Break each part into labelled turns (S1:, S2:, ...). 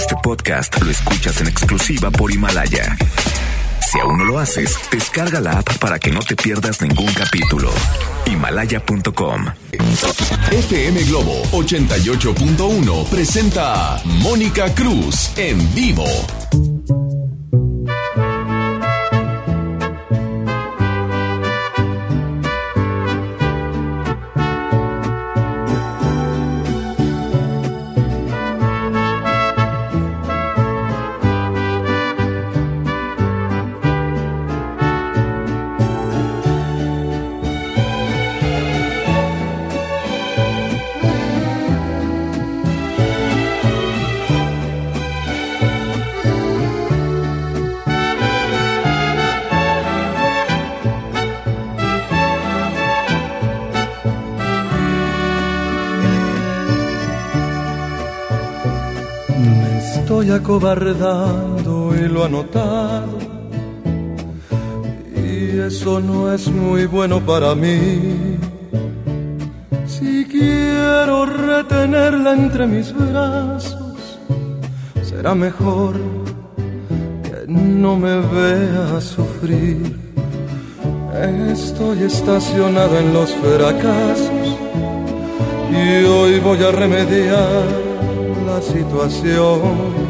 S1: Este podcast lo escuchas en exclusiva por Himalaya. Si aún no lo haces, descarga la app para que no te pierdas ningún capítulo. Himalaya.com.
S2: FM Globo 88.1 presenta a Mónica Cruz en vivo.
S3: Acobardando y lo ha notado. Y eso no es muy bueno para mí. Si quiero retenerla entre mis brazos, será mejor que no me vea sufrir. Estoy estacionado en los fracasos y hoy voy a remediar la situación.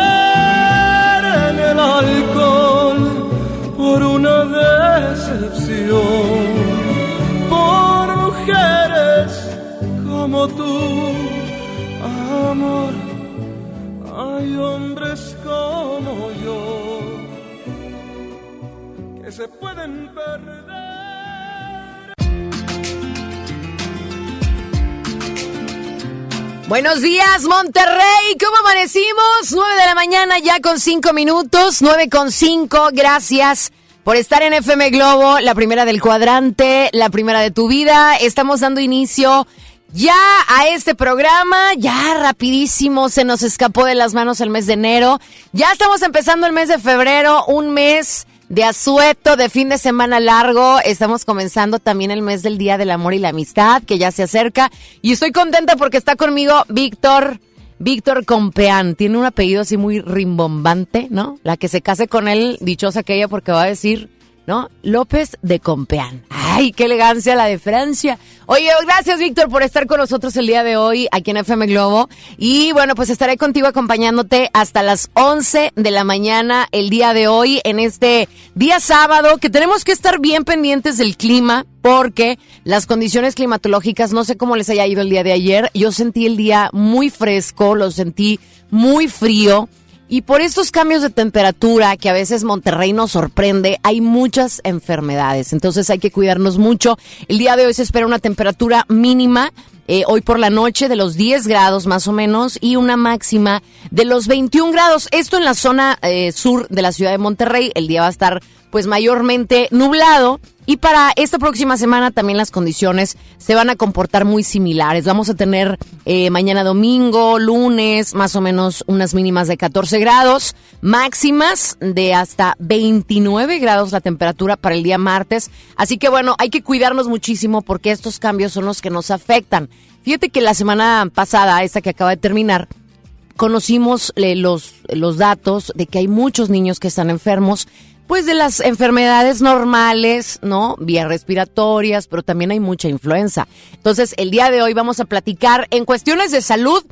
S3: pueden perder.
S4: Buenos días, Monterrey. ¿Cómo amanecimos? 9 de la mañana ya con 5 minutos. 9 con 5. Gracias por estar en FM Globo, la primera del cuadrante, la primera de tu vida. Estamos dando inicio ya a este programa. Ya rapidísimo se nos escapó de las manos el mes de enero. Ya estamos empezando el mes de febrero, un mes de asueto, de fin de semana largo. Estamos comenzando también el mes del Día del Amor y la Amistad, que ya se acerca. Y estoy contenta porque está conmigo Víctor. Víctor Compeán, tiene un apellido así muy rimbombante, ¿no? La que se case con él, dichosa aquella porque va a decir ¿no? López de Compeán. ¡Ay, qué elegancia la de Francia! Oye, gracias Víctor por estar con nosotros el día de hoy aquí en FM Globo. Y bueno, pues estaré contigo acompañándote hasta las 11 de la mañana el día de hoy en este día sábado que tenemos que estar bien pendientes del clima porque las condiciones climatológicas, no sé cómo les haya ido el día de ayer, yo sentí el día muy fresco, lo sentí muy frío. Y por estos cambios de temperatura que a veces Monterrey nos sorprende, hay muchas enfermedades. Entonces hay que cuidarnos mucho. El día de hoy se espera una temperatura mínima eh, hoy por la noche de los 10 grados más o menos y una máxima de los 21 grados. Esto en la zona eh, sur de la ciudad de Monterrey. El día va a estar pues mayormente nublado y para esta próxima semana también las condiciones se van a comportar muy similares. Vamos a tener eh, mañana domingo, lunes, más o menos unas mínimas de 14 grados, máximas de hasta 29 grados la temperatura para el día martes. Así que bueno, hay que cuidarnos muchísimo porque estos cambios son los que nos afectan. Fíjate que la semana pasada, esta que acaba de terminar, conocimos eh, los, los datos de que hay muchos niños que están enfermos pues de las enfermedades normales, ¿no? Vías respiratorias, pero también hay mucha influenza. Entonces, el día de hoy vamos a platicar en cuestiones de salud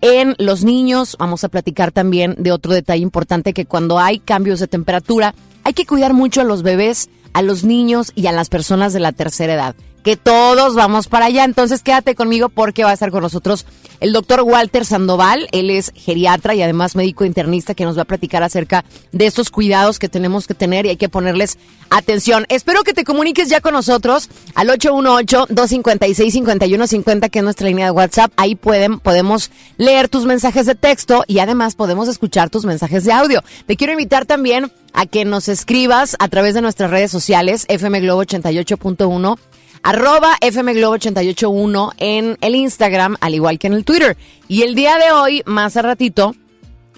S4: en los niños, vamos a platicar también de otro detalle importante que cuando hay cambios de temperatura, hay que cuidar mucho a los bebés, a los niños y a las personas de la tercera edad que todos vamos para allá. Entonces quédate conmigo porque va a estar con nosotros el doctor Walter Sandoval. Él es geriatra y además médico internista que nos va a platicar acerca de estos cuidados que tenemos que tener y hay que ponerles atención. Espero que te comuniques ya con nosotros al 818-256-5150 que es nuestra línea de WhatsApp. Ahí pueden, podemos leer tus mensajes de texto y además podemos escuchar tus mensajes de audio. Te quiero invitar también a que nos escribas a través de nuestras redes sociales, FM Globo 88.1 arroba fmglobo 881 en el Instagram, al igual que en el Twitter. Y el día de hoy, más a ratito,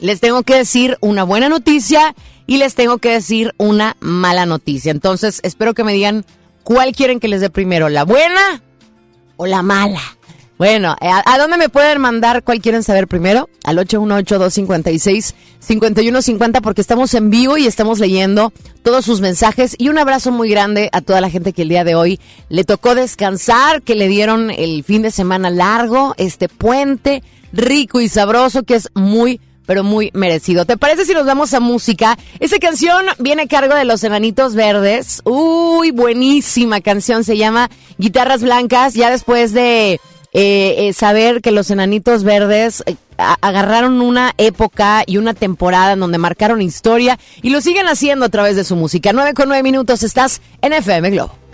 S4: les tengo que decir una buena noticia y les tengo que decir una mala noticia. Entonces, espero que me digan cuál quieren que les dé primero, la buena o la mala. Bueno, eh, ¿a, dónde me pueden mandar cuál quieren saber primero? Al 818-256-5150 porque estamos en vivo y estamos leyendo todos sus mensajes y un abrazo muy grande a toda la gente que el día de hoy le tocó descansar, que le dieron el fin de semana largo, este puente rico y sabroso que es muy pero muy merecido. ¿Te parece si nos vamos a música? Esa canción viene a cargo de los Enanitos Verdes. Uy, buenísima canción, se llama Guitarras Blancas, ya después de eh, eh, saber que los enanitos verdes eh, agarraron una época y una temporada en donde marcaron historia y lo siguen haciendo a través de su música. 9 con 9 minutos, estás en FM Globo.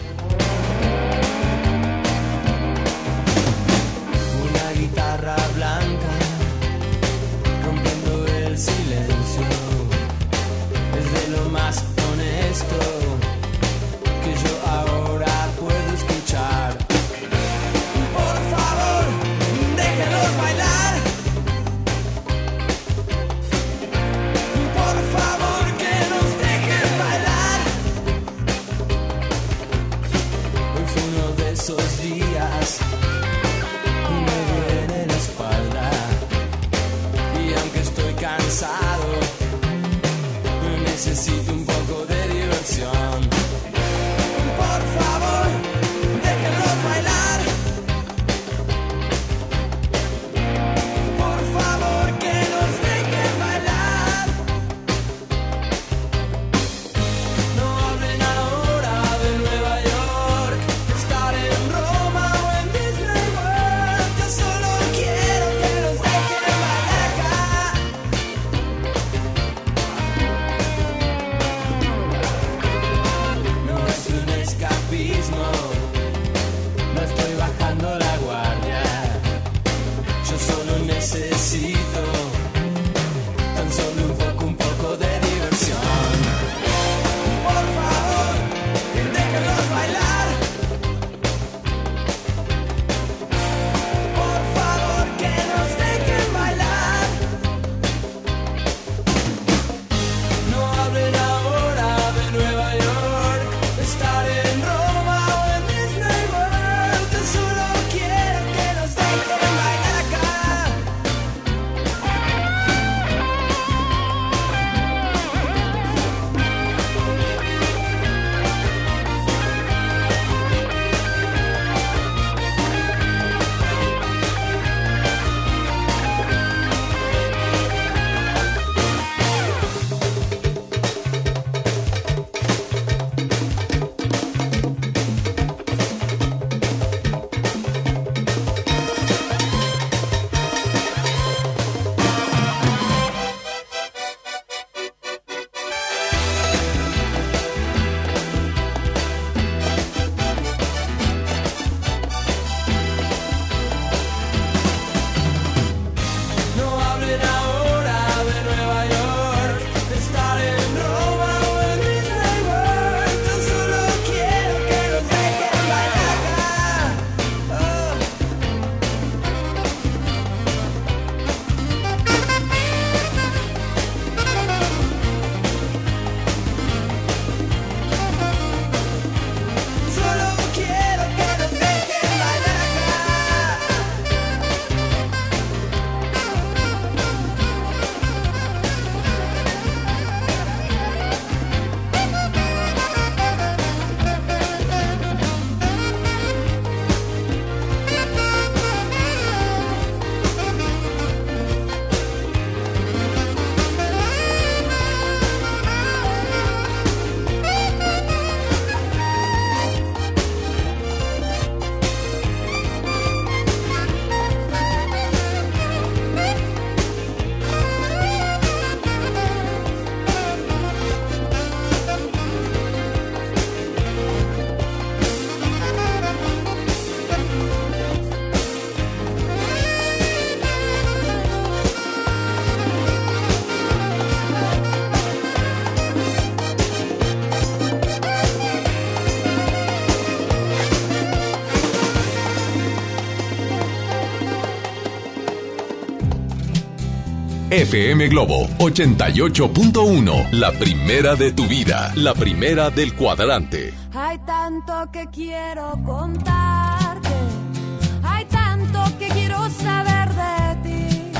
S2: FM Globo 88.1, la primera de tu vida, la primera del cuadrante.
S5: Hay tanto que quiero contarte, hay tanto que quiero saber de ti.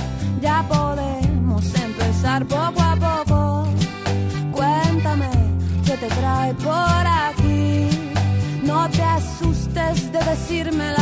S5: Ya podemos empezar poco a poco. Cuéntame qué te trae por aquí. No te asustes de decirme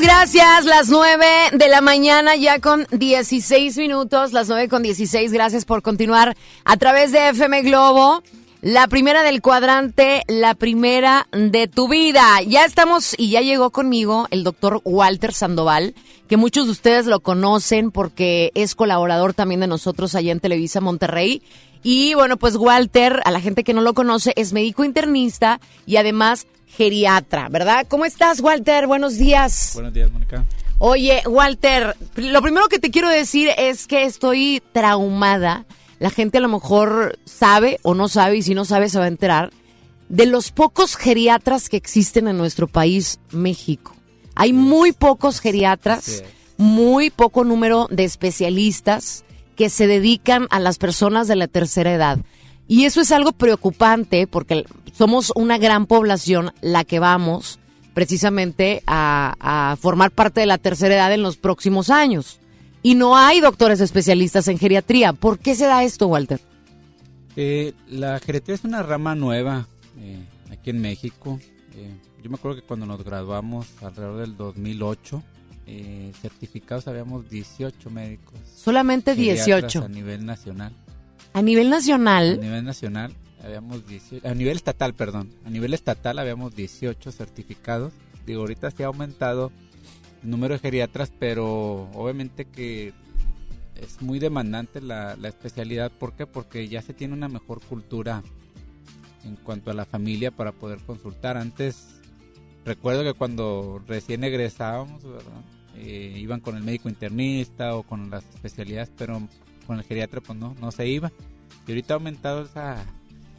S4: Gracias. Las 9 de la mañana, ya con 16 minutos. Las 9 con 16. Gracias por continuar a través de FM Globo. La primera del cuadrante, la primera de tu vida. Ya estamos y ya llegó conmigo el doctor Walter Sandoval, que muchos de ustedes lo conocen porque es colaborador también de nosotros allá en Televisa Monterrey. Y bueno, pues Walter, a la gente que no lo conoce, es médico internista y además geriatra, ¿verdad? ¿Cómo estás, Walter? Buenos días.
S6: Buenos días, Mónica.
S4: Oye, Walter, lo primero que te quiero decir es que estoy traumada. La gente a lo mejor sabe o no sabe, y si no sabe se va a enterar, de los pocos geriatras que existen en nuestro país, México. Hay muy pocos geriatras, muy poco número de especialistas que se dedican a las personas de la tercera edad. Y eso es algo preocupante porque somos una gran población la que vamos precisamente a, a formar parte de la tercera edad en los próximos años. Y no hay doctores especialistas en geriatría. ¿Por qué se da esto, Walter?
S6: Eh, la geriatría es una rama nueva eh, aquí en México. Eh, yo me acuerdo que cuando nos graduamos alrededor del 2008, eh, certificados habíamos 18 médicos.
S4: Solamente
S6: geriatras
S4: 18.
S6: A nivel nacional.
S4: A nivel
S6: A
S4: nacional,
S6: nivel nacional habíamos 18, a nivel estatal, perdón. A nivel estatal habíamos 18 certificados. Digo, ahorita se ha aumentado el número de geriatras, pero obviamente que es muy demandante la, la especialidad. ¿Por qué? Porque ya se tiene una mejor cultura en cuanto a la familia para poder consultar. Antes, recuerdo que cuando recién egresábamos, ¿verdad? eh, iban con el médico internista o con las especialidades, pero con el geriatra pues no, no se iba. Y ahorita ha aumentado esa,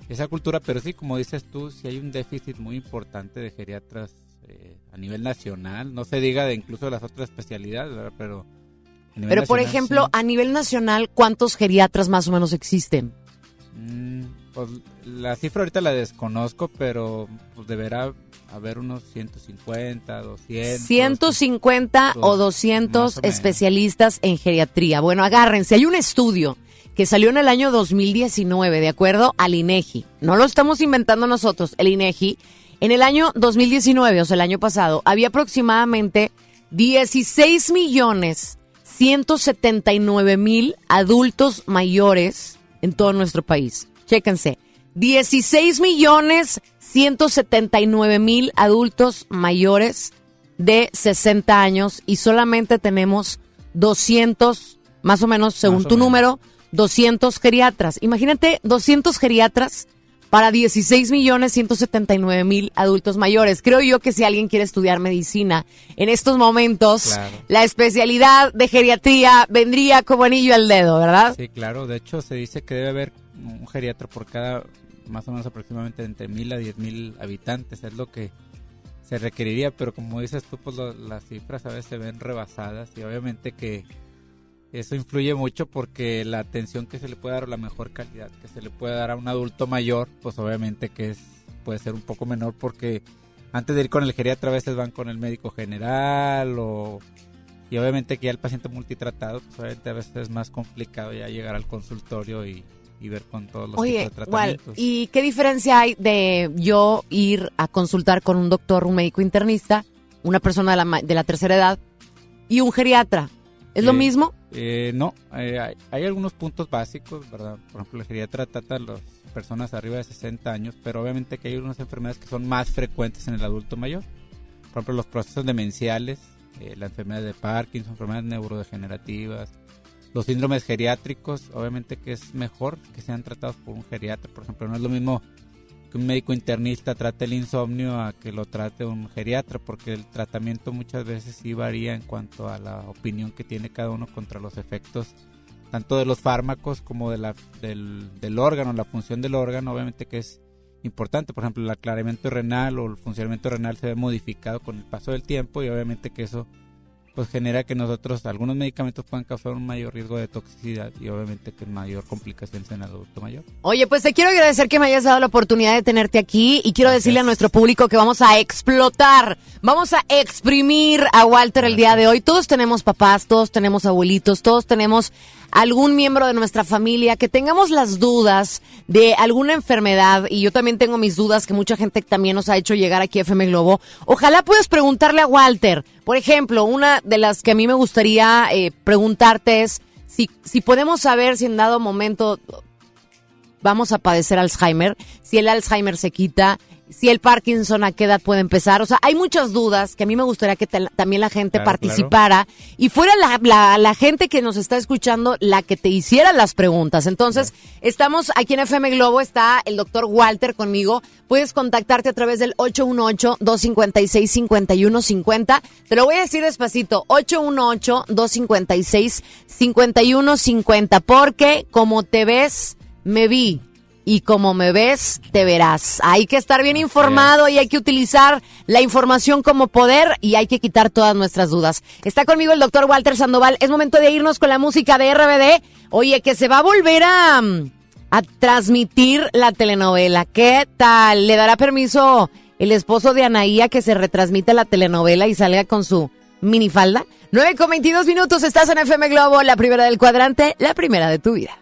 S6: esa cultura, pero sí, como dices tú, sí hay un déficit muy importante de geriatras eh, a nivel nacional, no se diga de incluso de las otras especialidades, ¿verdad? pero...
S4: Pero por ejemplo,
S6: sí.
S4: a nivel nacional, ¿cuántos geriatras más o menos existen?
S6: Mm, pues la cifra ahorita la desconozco, pero pues deberá haber unos 150, 200.
S4: 150 o
S6: Dos,
S4: 200
S6: más o menos.
S4: especialistas en geriatría. Bueno, agárrense, hay un estudio que salió en el año 2019, de acuerdo al INEGI. No lo estamos inventando nosotros, el INEGI. En el año 2019, o sea, el año pasado, había aproximadamente 16 millones 179 mil adultos mayores en todo nuestro país. Chéquense. 16 millones 179 mil adultos mayores de 60 años y solamente tenemos 200, más o menos, según
S6: o
S4: tu
S6: menos.
S4: número, 200 geriatras. Imagínate 200 geriatras para 16 millones 179 mil adultos mayores. Creo yo que si alguien quiere estudiar medicina en estos momentos,
S6: Claro.
S4: la especialidad de geriatría vendría como anillo al dedo, ¿verdad?
S6: Sí, claro. De hecho, se dice que debe haber un geriatra por cada, más o menos aproximadamente entre mil a diez mil habitantes. Es lo que se requeriría, pero como dices tú, pues las cifras a veces se ven rebasadas y obviamente que eso influye mucho porque la atención que se le puede dar o la mejor calidad que se le puede dar a un adulto mayor, pues obviamente que es puede ser un poco menor porque antes de ir con el geriatra a veces van con el médico general o y obviamente que ya el paciente multitratado, pues obviamente a veces es más complicado ya llegar al consultorio y, y ver con todos los
S4: Oye,
S6: tipos de tratamientos.
S4: ¿y qué diferencia hay de yo ir a consultar con un doctor, un médico internista, una persona de la, de la tercera edad y un geriatra? ¿Es lo
S6: Eh,
S4: mismo?
S6: Eh, no, eh, hay, hay algunos puntos básicos, ¿verdad? Por ejemplo, el geriatra trata a las personas arriba de 60 años, pero obviamente que hay unas enfermedades que son más frecuentes en el adulto mayor. Por ejemplo, los procesos demenciales, eh, la enfermedad de Parkinson, enfermedades neurodegenerativas, los síndromes geriátricos, obviamente que es mejor que sean tratados por un geriatra. Por ejemplo, no es lo mismo que un médico internista trate el insomnio a que lo trate un geriatra, porque el tratamiento muchas veces sí varía en cuanto a la opinión que tiene cada uno contra los efectos tanto de los fármacos como de la, del, del órgano, la función del órgano, obviamente que es importante. Por ejemplo, el aclaramiento renal o el funcionamiento renal se ve modificado con el paso del tiempo y obviamente que eso pues genera que nosotros algunos medicamentos puedan causar un mayor riesgo de toxicidad y obviamente que mayor complicaciones en el adulto mayor.
S4: Oye, pues te quiero agradecer que me hayas dado la oportunidad de tenerte aquí y quiero
S6: Gracias.
S4: decirle a nuestro público que vamos a explotar, vamos a exprimir a Walter el día de hoy. Todos tenemos papás, todos tenemos abuelitos, todos tenemos algún miembro de nuestra familia que tengamos las dudas de alguna enfermedad y yo también tengo mis dudas que mucha gente también nos ha hecho llegar aquí a FM Globo. Ojalá puedas preguntarle a Walter, por ejemplo, una de las que a mí me gustaría eh, preguntarte es si, si podemos saber si en dado momento vamos a padecer Alzheimer, si el Alzheimer se quita, si el Parkinson a qué edad puede empezar. O sea, hay muchas dudas que a mí me gustaría que te- también la gente
S6: Claro,
S4: participara y fuera la, la- la gente que nos está escuchando la que te hiciera las preguntas. Entonces, estamos aquí en FM Globo, está el doctor Walter conmigo. Puedes contactarte a través del 818-256-5150. Te lo voy a decir despacito, 818-256-5150, porque como te ves, me vi. Y como me ves, te verás. Hay que estar bien informado y hay que utilizar la información como poder y hay que quitar todas nuestras dudas. Está conmigo el doctor Walter Sandoval. Es momento de irnos con la música de RBD. Oye, que se va a volver a, a transmitir la telenovela. ¿Qué tal? ¿Le dará permiso el esposo de Anaía que se retransmita la telenovela y salga con su minifalda? 9 con 22 minutos, estás en FM Globo, la primera del cuadrante, la primera de tu vida.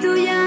S5: Desde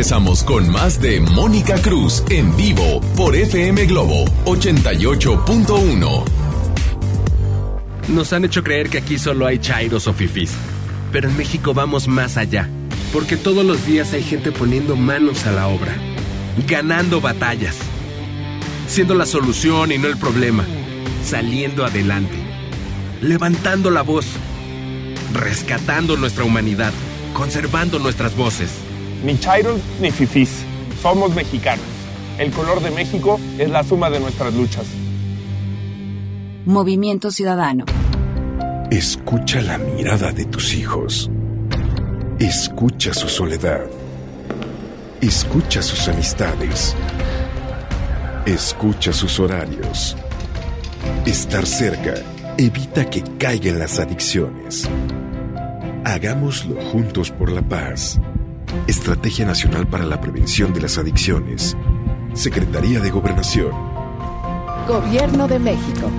S2: regresamos con más de Mónica Cruz en vivo por FM Globo 88.1.
S7: Nos han hecho creer que aquí solo hay chairos o fifís. Pero en México vamos más allá. Porque todos los días hay gente poniendo manos a la obra. Ganando batallas. Siendo la solución y no el problema. Saliendo adelante. Levantando la voz. Rescatando nuestra humanidad. Conservando nuestras voces.
S8: Ni chairos ni fifís. Somos mexicanos. El color de México es la suma de nuestras luchas.
S9: Movimiento Ciudadano.
S10: Escucha la mirada de tus hijos. Escucha su soledad. Escucha sus amistades. Escucha sus horarios. Estar cerca evita que caigan las adicciones. Hagámoslo juntos por la paz. Estrategia Nacional para la Prevención de las Adicciones. Secretaría de Gobernación.
S11: Gobierno de México.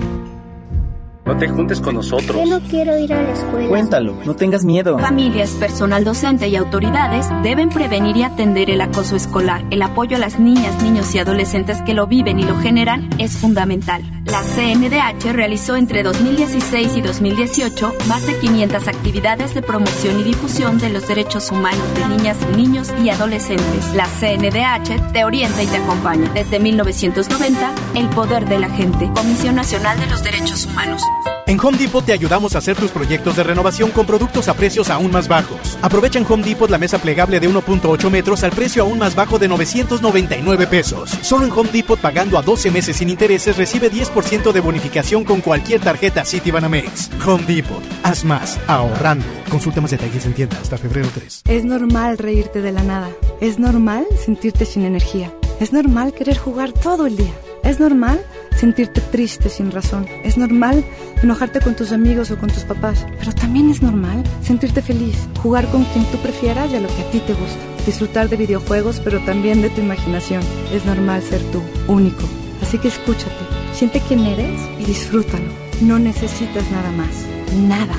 S12: No te juntes con nosotros.
S13: Yo no quiero ir a la escuela.
S12: Cuéntalo, no tengas miedo.
S14: Familias, personal docente y autoridades deben prevenir y atender el acoso escolar. El apoyo a las niñas, niños y adolescentes que lo viven y lo generan es fundamental. La CNDH realizó entre 2016 y 2018 más de 500 actividades de promoción y difusión de los derechos humanos de niñas, niños y adolescentes. La CNDH te orienta y te acompaña. Desde 1990, el poder de la gente. Comisión Nacional de los Derechos Humanos.
S15: En Home Depot te ayudamos a hacer tus proyectos de renovación con productos a precios aún más bajos. Aprovecha en Home Depot la mesa plegable de 1.8 metros al precio aún más bajo de 999 pesos. Solo en Home Depot pagando a 12 meses sin intereses recibe 10% de bonificación con cualquier tarjeta Citibanamex. Home Depot. Haz más ahorrando. Consulta más detalles en tienda hasta febrero 3.
S16: Es normal reírte de la nada. Es normal sentirte sin energía. Es normal querer jugar todo el día. Es normal sentirte triste sin razón. Es normal enojarte con tus amigos o con tus papás. Pero también es normal sentirte feliz, jugar con quien tú prefieras y a lo que a ti te gusta. Disfrutar de videojuegos, pero también de tu imaginación. Es normal ser tú, único. Así que escúchate, siente quién eres y disfrútalo. No necesitas nada más. Nada.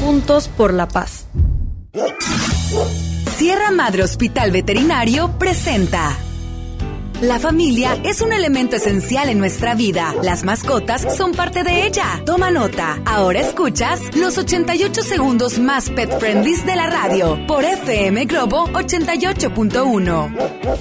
S11: Juntos por la paz.
S9: Sierra Madre Hospital Veterinario presenta. La familia es un elemento esencial en nuestra vida. Las mascotas son parte de ella. Toma nota. Ahora escuchas los 88 segundos más pet friendly de la radio por FM Globo 88.1.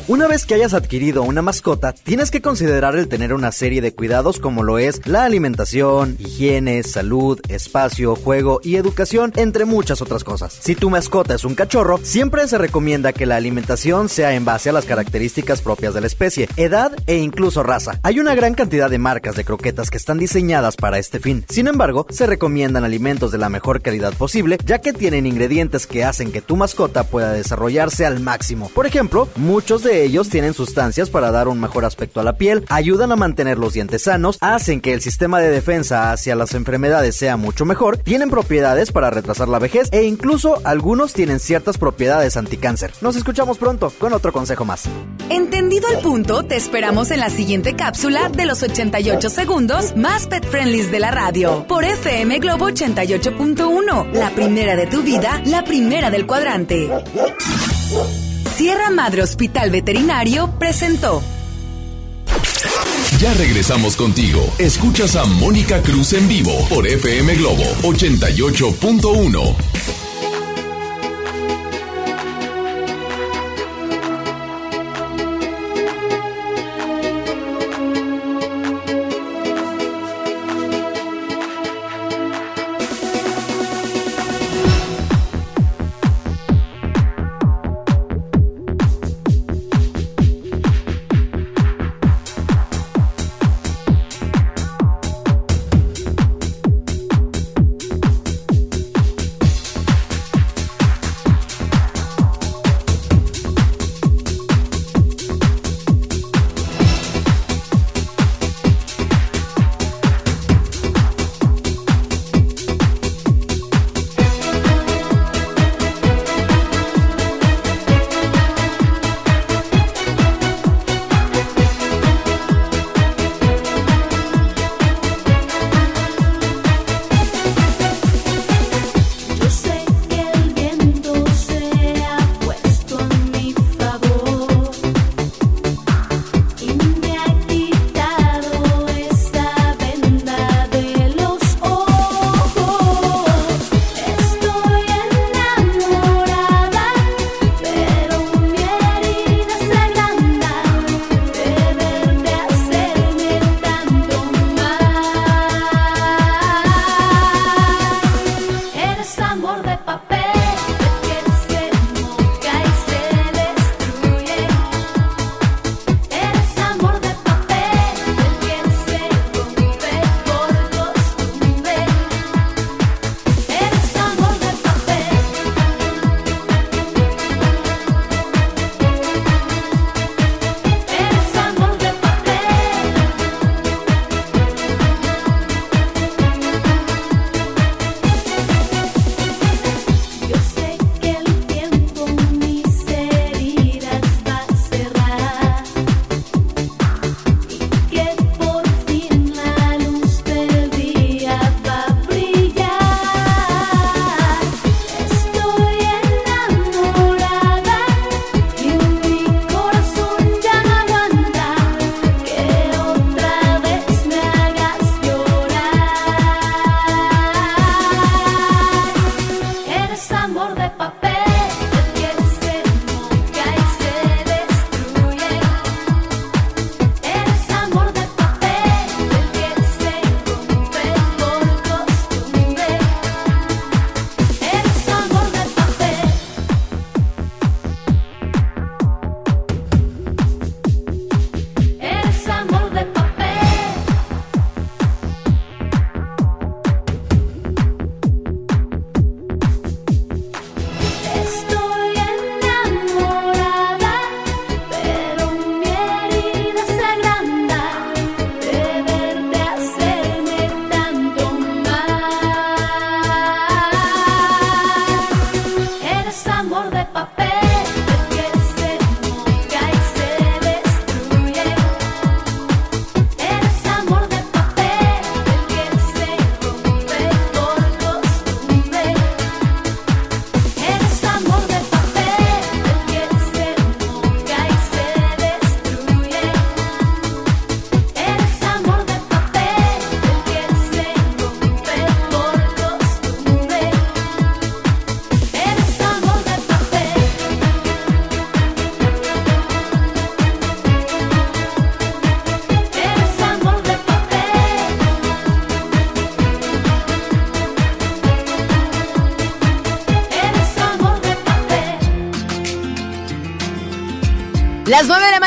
S17: Una vez que hayas adquirido una mascota, tienes que considerar el tener una serie de cuidados como lo es la alimentación, higiene, salud, espacio, juego y educación, entre muchas otras cosas. Si tu mascota es un cachorro, siempre se recomienda que la alimentación sea en base a las características propias de la especie edad e incluso raza. Hay una gran cantidad de marcas de croquetas que están diseñadas para este fin. Sin embargo, se recomiendan alimentos de la mejor calidad posible, ya que tienen ingredientes que hacen que tu mascota pueda desarrollarse al máximo. Por ejemplo, muchos de ellos tienen sustancias para dar un mejor aspecto a la piel, ayudan a mantener los dientes sanos, hacen que el sistema de defensa hacia las enfermedades sea mucho mejor, tienen propiedades para retrasar la vejez e incluso algunos tienen ciertas propiedades anticáncer. Nos escuchamos pronto con otro consejo más.
S9: Entendido el punto te esperamos en la siguiente cápsula de los 88 segundos más pet friendly de la radio por FM Globo 88.1. La primera de tu vida, la primera del cuadrante. Sierra Madre Hospital Veterinario presentó.
S2: Ya regresamos contigo. Escuchas a Mónica Cruz en vivo por FM Globo 88.1.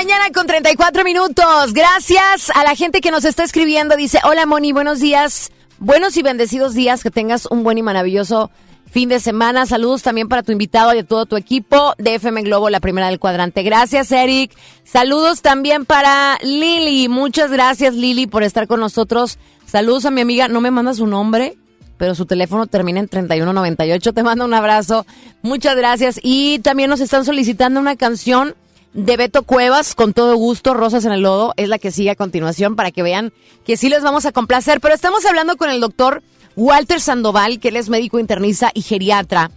S4: mañana con 34 minutos. Gracias a la gente que nos está escribiendo. Dice, hola Moni, buenos días. Buenos y bendecidos días. Que tengas un buen y maravilloso fin de semana. Saludos también para tu invitado y a todo tu equipo de FM Globo, la primera del cuadrante. Gracias, Eric. Saludos también para Lili. Muchas gracias, Lili, por estar con nosotros. Saludos a mi amiga. No me manda su nombre, pero su teléfono termina en 3198. Te mando un abrazo. Muchas gracias. Y también nos están solicitando una canción de Beto Cuevas, con todo gusto, Rosas en el Lodo, es la que sigue a continuación para que vean que sí les vamos a complacer. Pero estamos hablando con el doctor Walter Sandoval, que él es médico internista y geriatra.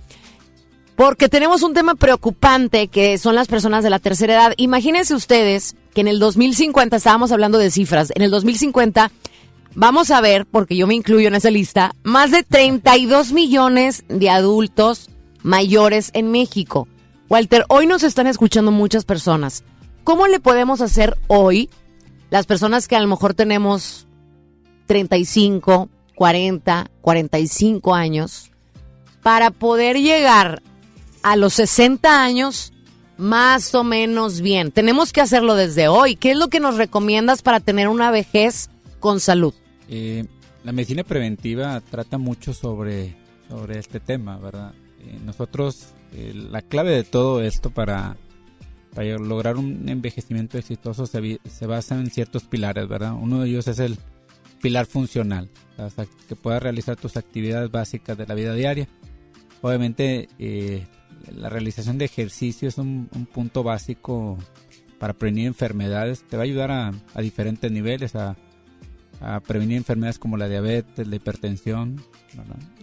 S4: Porque tenemos un tema preocupante que son las personas de la tercera edad. Imagínense ustedes que en el 2050, estábamos hablando de cifras, en el 2050 vamos a ver, porque yo me incluyo en esa lista, más de 32 millones de adultos mayores en México. Walter, hoy nos están escuchando muchas personas. ¿Cómo le podemos hacer hoy, las personas que a lo mejor tenemos 35, 40, 45 años, para poder llegar a los 60 años más o menos bien. Tenemos que hacerlo desde hoy. ¿Qué es lo que nos recomiendas para tener una vejez con salud?
S6: Eh, la medicina preventiva trata mucho sobre, sobre este tema, ¿verdad? Eh, nosotros, eh, la clave de todo esto para, lograr un envejecimiento exitoso se, basa en ciertos pilares, ¿verdad? Uno de ellos es el pilar funcional, que puedas realizar tus actividades básicas de la vida diaria. Obviamente, eh, la realización de ejercicio es un, punto básico para prevenir enfermedades. Te va a ayudar a, diferentes niveles, a, prevenir enfermedades como la diabetes, la hipertensión,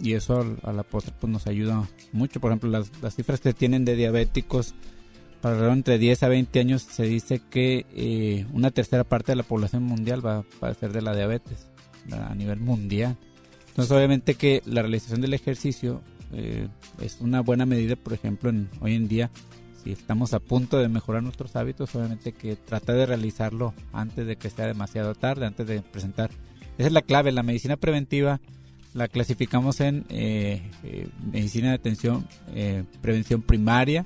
S6: y eso a la postre pues, nos ayuda mucho. Por ejemplo, las, cifras que tienen de diabéticos para entre 10 a 20 años se dice que eh, una tercera parte de la población mundial va a padecer de la diabetes a nivel mundial. Entonces obviamente que la realización del ejercicio eh, es una buena medida, por ejemplo, en, hoy en día, si estamos a punto de mejorar nuestros hábitos, obviamente que trata de realizarlo antes de que sea demasiado tarde, antes de presentar. Esa es la clave, la medicina preventiva la clasificamos en eh, medicina de atención, prevención primaria,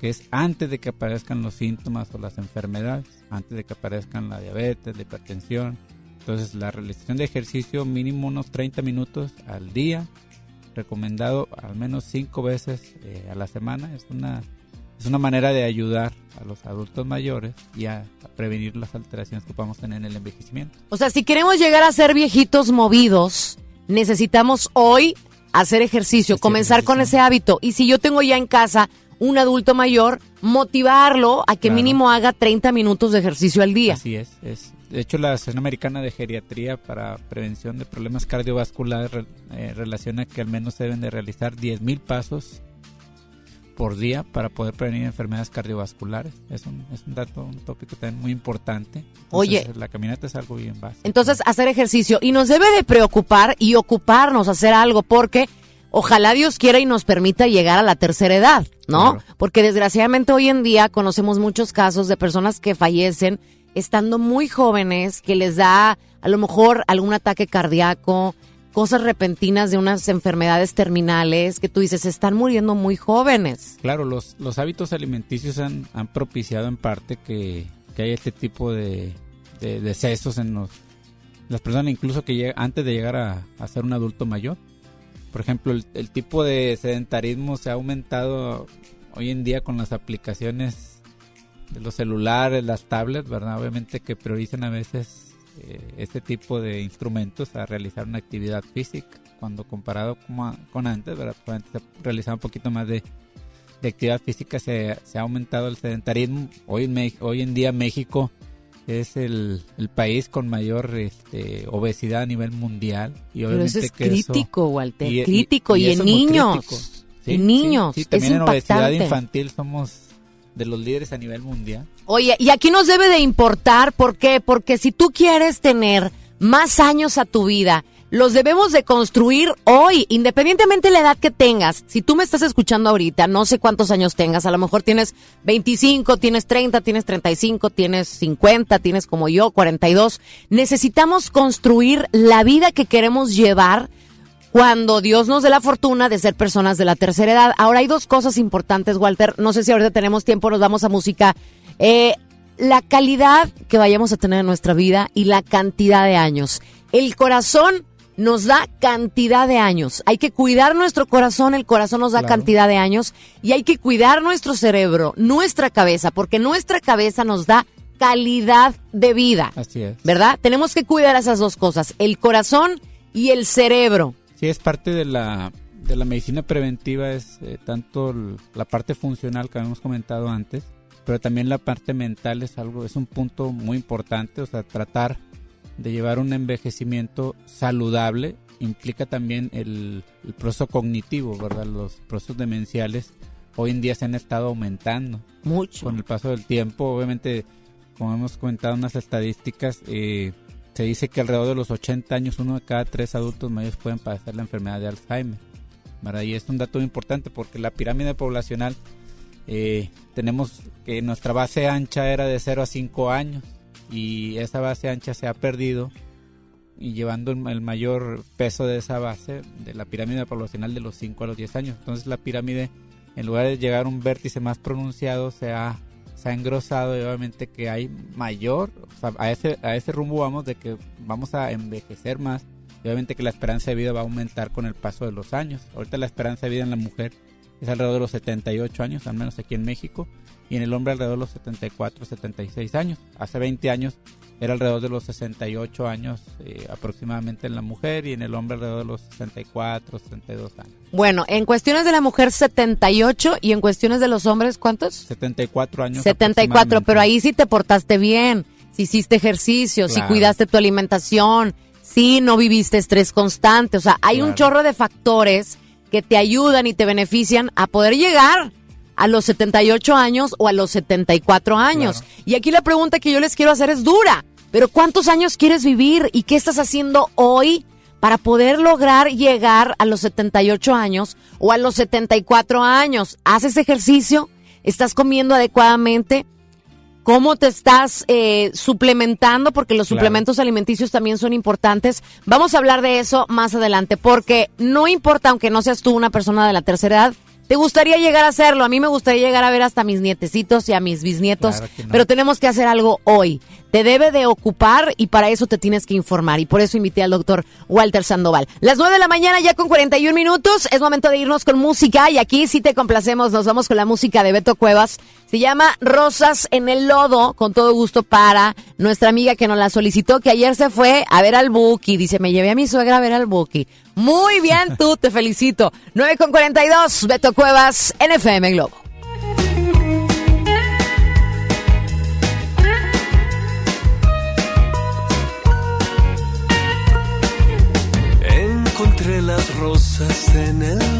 S6: que es antes de que aparezcan los síntomas o las enfermedades, antes de que aparezcan la diabetes, la hipertensión. Entonces la realización de ejercicio mínimo unos 30 minutos al día, recomendado al menos 5 veces eh, a la semana, es una, es una manera de ayudar a los adultos mayores y a, prevenir las alteraciones que podamos tener en el envejecimiento.
S4: O sea, si queremos llegar a ser viejitos movidos, necesitamos hoy hacer ejercicio, comenzar con ese hábito. Y si yo tengo ya en casa un adulto mayor, motivarlo a que mínimo haga 30 minutos de ejercicio al día.
S6: Así es, es. De hecho, la Asociación Americana de Geriatría para Prevención de Problemas Cardiovasculares eh, relaciona que al menos se deben de realizar 10.000 pasos por día para poder prevenir enfermedades cardiovasculares. Es un, es un dato, un tópico también muy importante.
S4: Oye.
S6: La caminata es algo bien básico.
S4: Entonces, hacer ejercicio. Y nos debe de preocupar y ocuparnos hacer algo porque ojalá Dios quiera y nos permita llegar a la tercera edad, ¿no? Porque desgraciadamente hoy en día conocemos muchos casos de personas que fallecen estando muy jóvenes, que les da a lo mejor algún ataque cardíaco, cosas repentinas de unas enfermedades terminales que tú dices, están muriendo muy jóvenes.
S6: Claro, los, los hábitos alimenticios han, propiciado en parte que, que hay este tipo de, de decesos en los, las personas incluso que antes de llegar a, ser un adulto mayor. Por ejemplo, el, tipo de sedentarismo se ha aumentado hoy en día con las aplicaciones de los celulares, las tablets, ¿verdad? Obviamente que priorizan a veces este tipo de instrumentos a realizar una actividad física, cuando comparado con, antes, ¿verdad? antes se realizaba un poquito más de, actividad física, se, se, ha aumentado el sedentarismo. Hoy en, hoy en día México es el, país con mayor este, obesidad a nivel mundial. Y
S4: Pero eso es crítico, Walter, crítico. Y, en niños. en niños.
S6: Sí, también en obesidad infantil somos de los líderes a nivel mundial.
S4: Oye, y aquí nos debe de importar, ¿por qué? Porque si tú quieres tener más años a tu vida los debemos de construir hoy, independientemente de la edad que tengas. Si tú me estás escuchando ahorita, no sé cuántos años tengas, a lo mejor tienes 25, tienes 30, tienes 35, tienes 50, tienes como yo 42. Necesitamos construir la vida que queremos llevar cuando Dios nos dé la fortuna de ser personas de la tercera edad. Ahora hay dos cosas importantes, Walter. No sé si ahorita tenemos tiempo, nos vamos a música. Eh, la calidad que vayamos a tener en nuestra vida y la cantidad de años. El corazón nos da cantidad de años. Hay que cuidar nuestro corazón, el corazón nos da
S6: Claro.
S4: cantidad de años y hay que cuidar nuestro cerebro, nuestra cabeza, porque nuestra cabeza nos da calidad de vida.
S6: Así es.
S4: ¿Verdad? Tenemos que cuidar esas dos cosas, el corazón y el cerebro.
S6: Sí, es parte de la, de la medicina preventiva, es eh, tanto la parte funcional que habíamos comentado antes, pero también la parte mental es algo, es un punto muy importante, o sea, tratar de llevar un envejecimiento saludable implica también el, el proceso cognitivo, ¿verdad? Los procesos demenciales hoy en día se han estado aumentando.
S4: Mucho.
S6: Con el paso del tiempo, obviamente, como hemos comentado en las estadísticas, eh, se dice que alrededor de los 80 años uno de cada tres adultos mayores pueden padecer la enfermedad de Alzheimer. ¿verdad? Y es un dato importante porque la pirámide poblacional eh, tenemos que nuestra base ancha era de 0 a 5 años y esa base ancha se ha perdido y llevando el, el mayor peso de esa base de la pirámide poblacional de los 5 a los 10 años. Entonces la pirámide en lugar de llegar a un vértice más pronunciado se ha, se ha engrosado y obviamente que hay mayor, o sea, a ese, a ese rumbo vamos de que vamos a envejecer más y obviamente que la esperanza de vida va a aumentar con el paso de los años. Ahorita la esperanza de vida en la mujer es alrededor de los 78 años, al menos aquí en México, y en el hombre alrededor de los 74, 76 años. Hace 20 años era alrededor de los 68 años eh, aproximadamente en la mujer y en el hombre alrededor de los 64, 62 años.
S4: Bueno, en cuestiones de la mujer 78 y en cuestiones de los hombres, ¿cuántos?
S6: 74 años.
S4: 74,
S6: aproximadamente.
S4: pero ahí sí te portaste bien, si hiciste ejercicio, si
S6: Claro.
S4: cuidaste tu alimentación, si no viviste estrés constante, o sea, hay un chorro de factores que te ayudan y te benefician a poder llegar a los 78 años o a los 74 años. Y aquí la pregunta que yo les quiero hacer es dura, pero ¿cuántos años quieres vivir y qué estás haciendo hoy para poder lograr llegar a los 78 años o a los 74 años? ¿Haces ejercicio? ¿Estás comiendo adecuadamente? Cómo te estás eh, suplementando, porque los
S6: Claro.
S4: suplementos alimenticios también son importantes. Vamos a hablar de eso más adelante, porque no importa, aunque no seas tú una persona de la tercera edad, te gustaría llegar a hacerlo. A mí me gustaría llegar a ver hasta mis nietecitos y a mis bisnietos,
S6: Claro que no.
S4: pero tenemos que hacer algo hoy. Te debe de ocupar y para eso te tienes que informar. Y por eso invité al doctor Walter Sandoval. Las 9 de la mañana ya con 41 minutos. Es momento de irnos con música y aquí sí te complacemos. Nos vamos con la música de Beto Cuevas. Se llama Rosas en el Lodo. Con todo gusto para nuestra amiga que nos la solicitó, que ayer se fue a ver al Buki. Dice, me llevé a mi suegra a ver al Buki. Muy bien, tú, te felicito. 9 con 42, Beto Cuevas, NFM Globo.
S13: El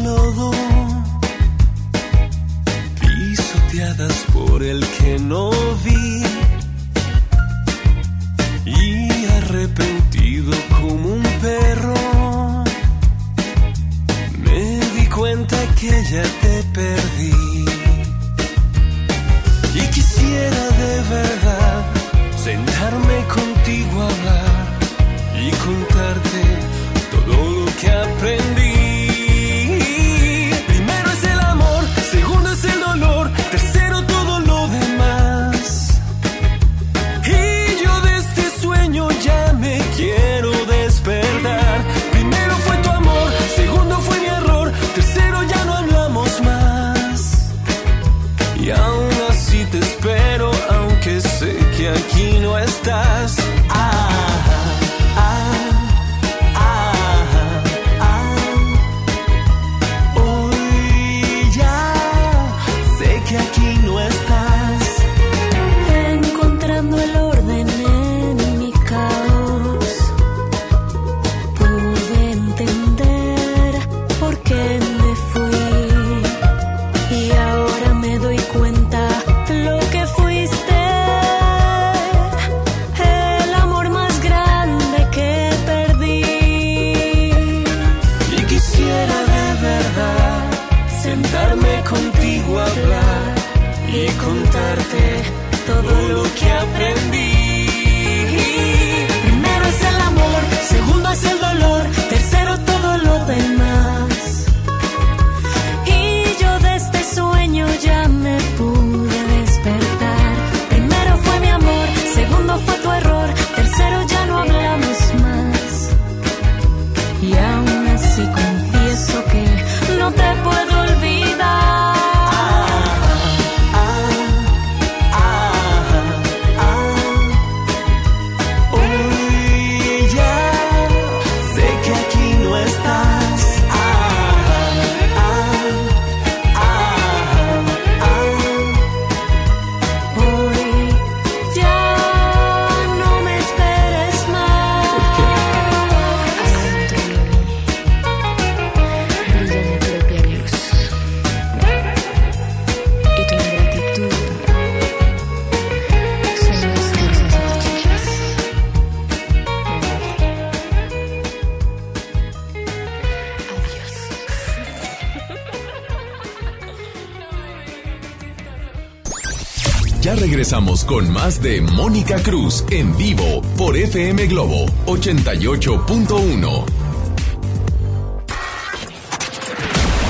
S13: de
S2: Mónica Cruz en vivo por FM Globo 88.1.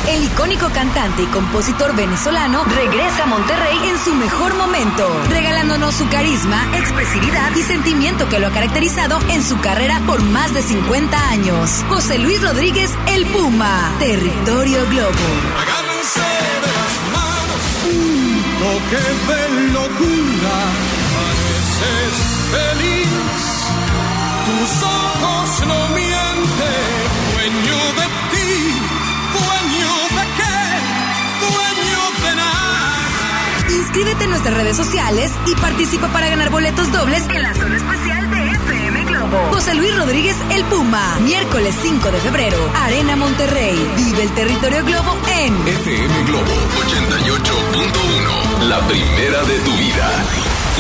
S9: El icónico cantante y compositor venezolano regresa a Monterrey en su mejor momento, regalándonos su carisma, expresividad y sentimiento que lo ha caracterizado en su carrera por más de 50 años. José Luis Rodríguez, El Puma, Territorio Globo.
S18: Agárrense de las manos, un toque de locura. Feliz, tus ojos no mienten. Dueño de ti, dueño de qué, dueño de nada.
S9: Inscríbete en nuestras redes sociales y participa para ganar boletos dobles en la zona especial de FM Globo. José Luis Rodríguez El Puma, miércoles 5 de febrero, Arena Monterrey. Vive el territorio Globo en
S2: FM Globo 88.1. La primera de tu vida.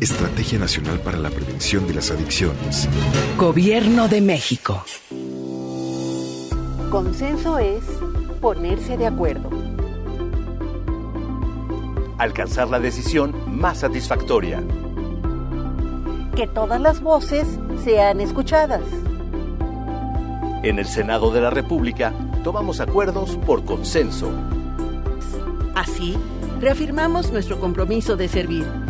S10: Estrategia Nacional para la Prevención de las Adicciones.
S19: Gobierno de México.
S11: Consenso es ponerse de acuerdo.
S20: Alcanzar la decisión más satisfactoria.
S11: Que todas las voces sean escuchadas.
S20: En el Senado de la República tomamos acuerdos por consenso.
S11: Así, reafirmamos nuestro compromiso de servir.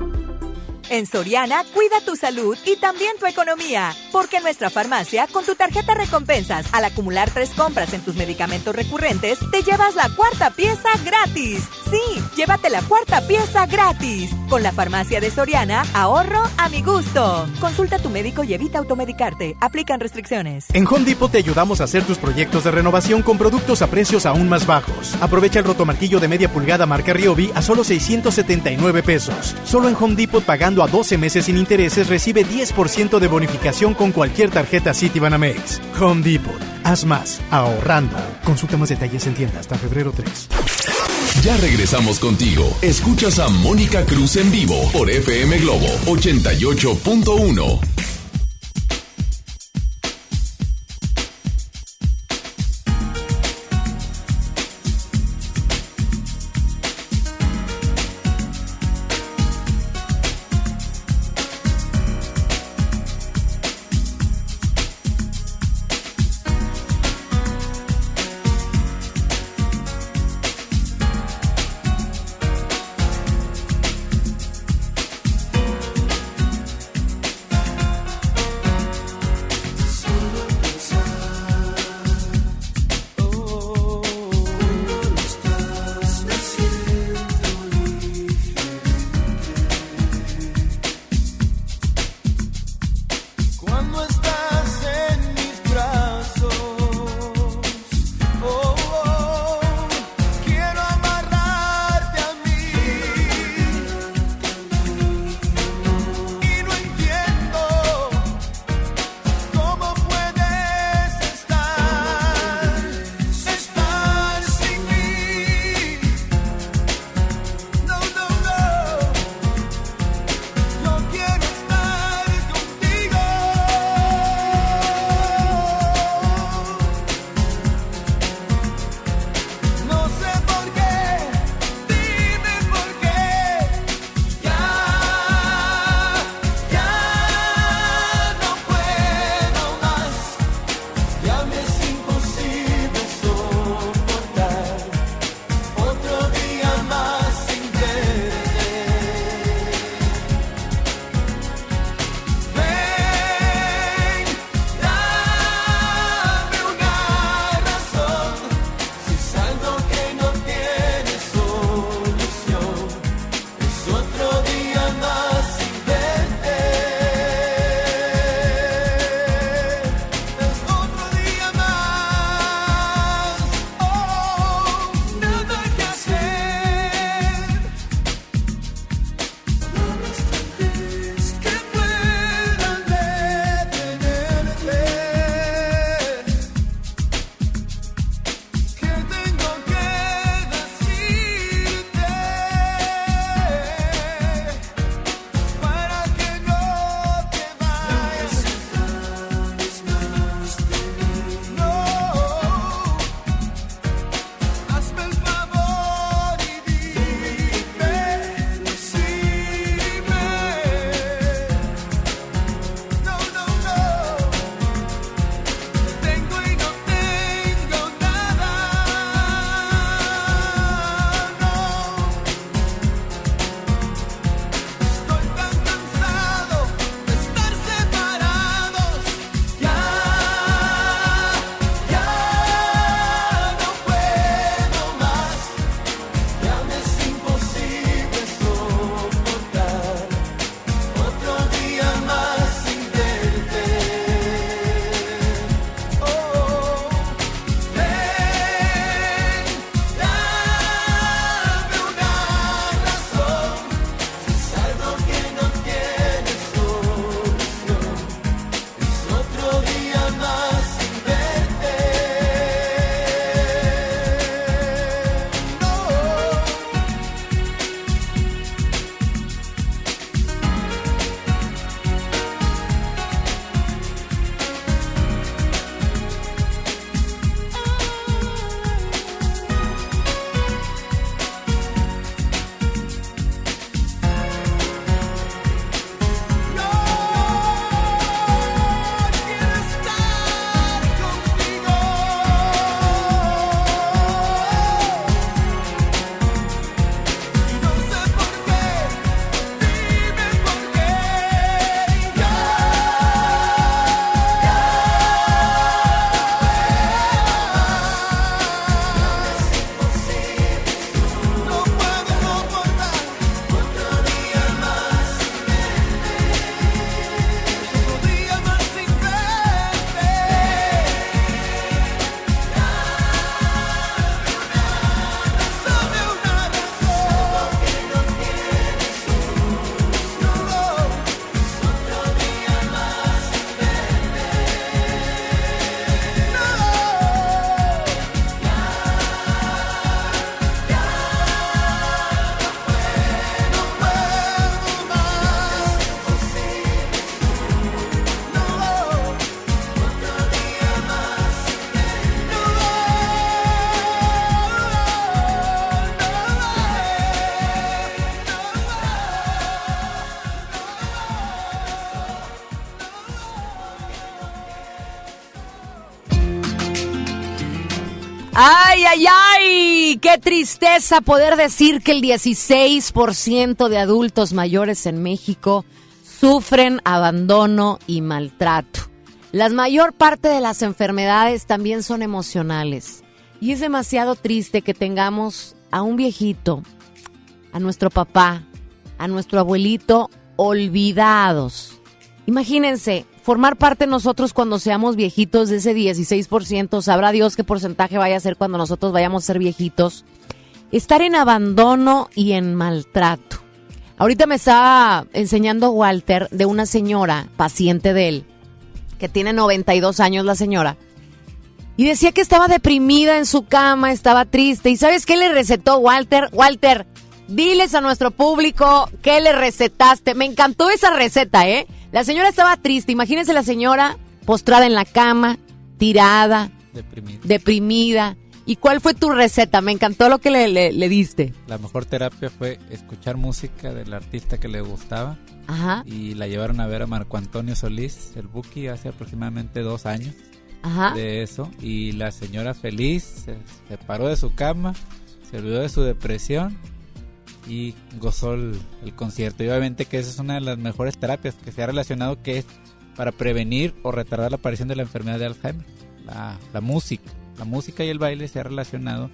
S21: En Soriana, cuida tu salud y también tu economía. Porque en nuestra farmacia, con tu tarjeta recompensas, al acumular tres compras en tus medicamentos recurrentes, te llevas la cuarta pieza gratis. Sí, llévate la cuarta pieza gratis. Con la farmacia de Soriana, ahorro a mi gusto. Consulta a tu médico y evita automedicarte. Aplican restricciones.
S15: En Home Depot te ayudamos a hacer tus proyectos de renovación con productos a precios aún más bajos. Aprovecha el rotomartillo de media pulgada marca Ryobi a solo 679 pesos. Solo en Home Depot pagando a 12 meses sin intereses recibe 10% de bonificación con cualquier tarjeta Citibanamex. Home Depot. Haz más, ahorrando. Consulta más detalles en tienda hasta febrero 3.
S2: Ya regresamos contigo. Escuchas a Mónica Cruz en vivo por FM Globo 88.1.
S4: Ay, ay, ay, qué tristeza poder decir que el 16% de adultos mayores en México sufren abandono y maltrato. La mayor parte de las enfermedades también son emocionales. Y es demasiado triste que tengamos a un viejito, a nuestro papá, a nuestro abuelito olvidados. Imagínense, formar parte nosotros cuando seamos viejitos de ese 16%, sabrá Dios qué porcentaje vaya a ser cuando nosotros vayamos a ser viejitos. Estar en abandono y en maltrato. Ahorita me estaba enseñando Walter de una señora, paciente de él, que tiene 92 años la señora, y decía que estaba deprimida en su cama, estaba triste. ¿Y sabes qué le recetó Walter? Walter, diles a nuestro público qué le recetaste. Me encantó esa receta, ¿eh? La señora estaba triste. Imagínense la señora postrada en la cama, tirada,
S6: Deprimida.
S4: deprimida. ¿Y cuál fue tu receta? Me encantó lo que le, le- le diste.
S6: La mejor terapia fue escuchar música del artista que le gustaba.
S4: Ajá.
S6: Y la llevaron a ver a Marco Antonio Solís, el Buki, hace aproximadamente dos años.
S4: Ajá.
S6: De eso. Y la señora feliz se, se paró de su cama, se olvidó de su depresión y gozó el, concierto. Y obviamente que esa es una de las mejores terapias que se ha relacionado que es para prevenir o retardar la aparición de la enfermedad de Alzheimer. La, música. La música y el baile se ha relacionado,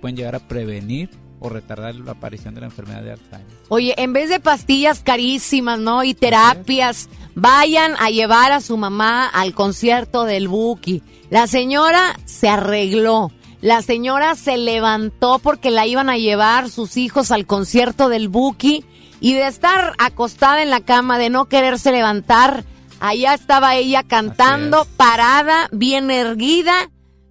S6: pueden llegar a prevenir o retardar la aparición de la enfermedad de Alzheimer.
S4: Oye, en vez de pastillas carísimas, ¿no? Y terapias, vayan a llevar a su mamá al concierto del Buki. La señora se arregló. La señora se levantó porque la iban a llevar sus hijos al concierto del Buki y de estar acostada en la cama, de no quererse levantar, allá estaba ella cantando, parada, bien erguida,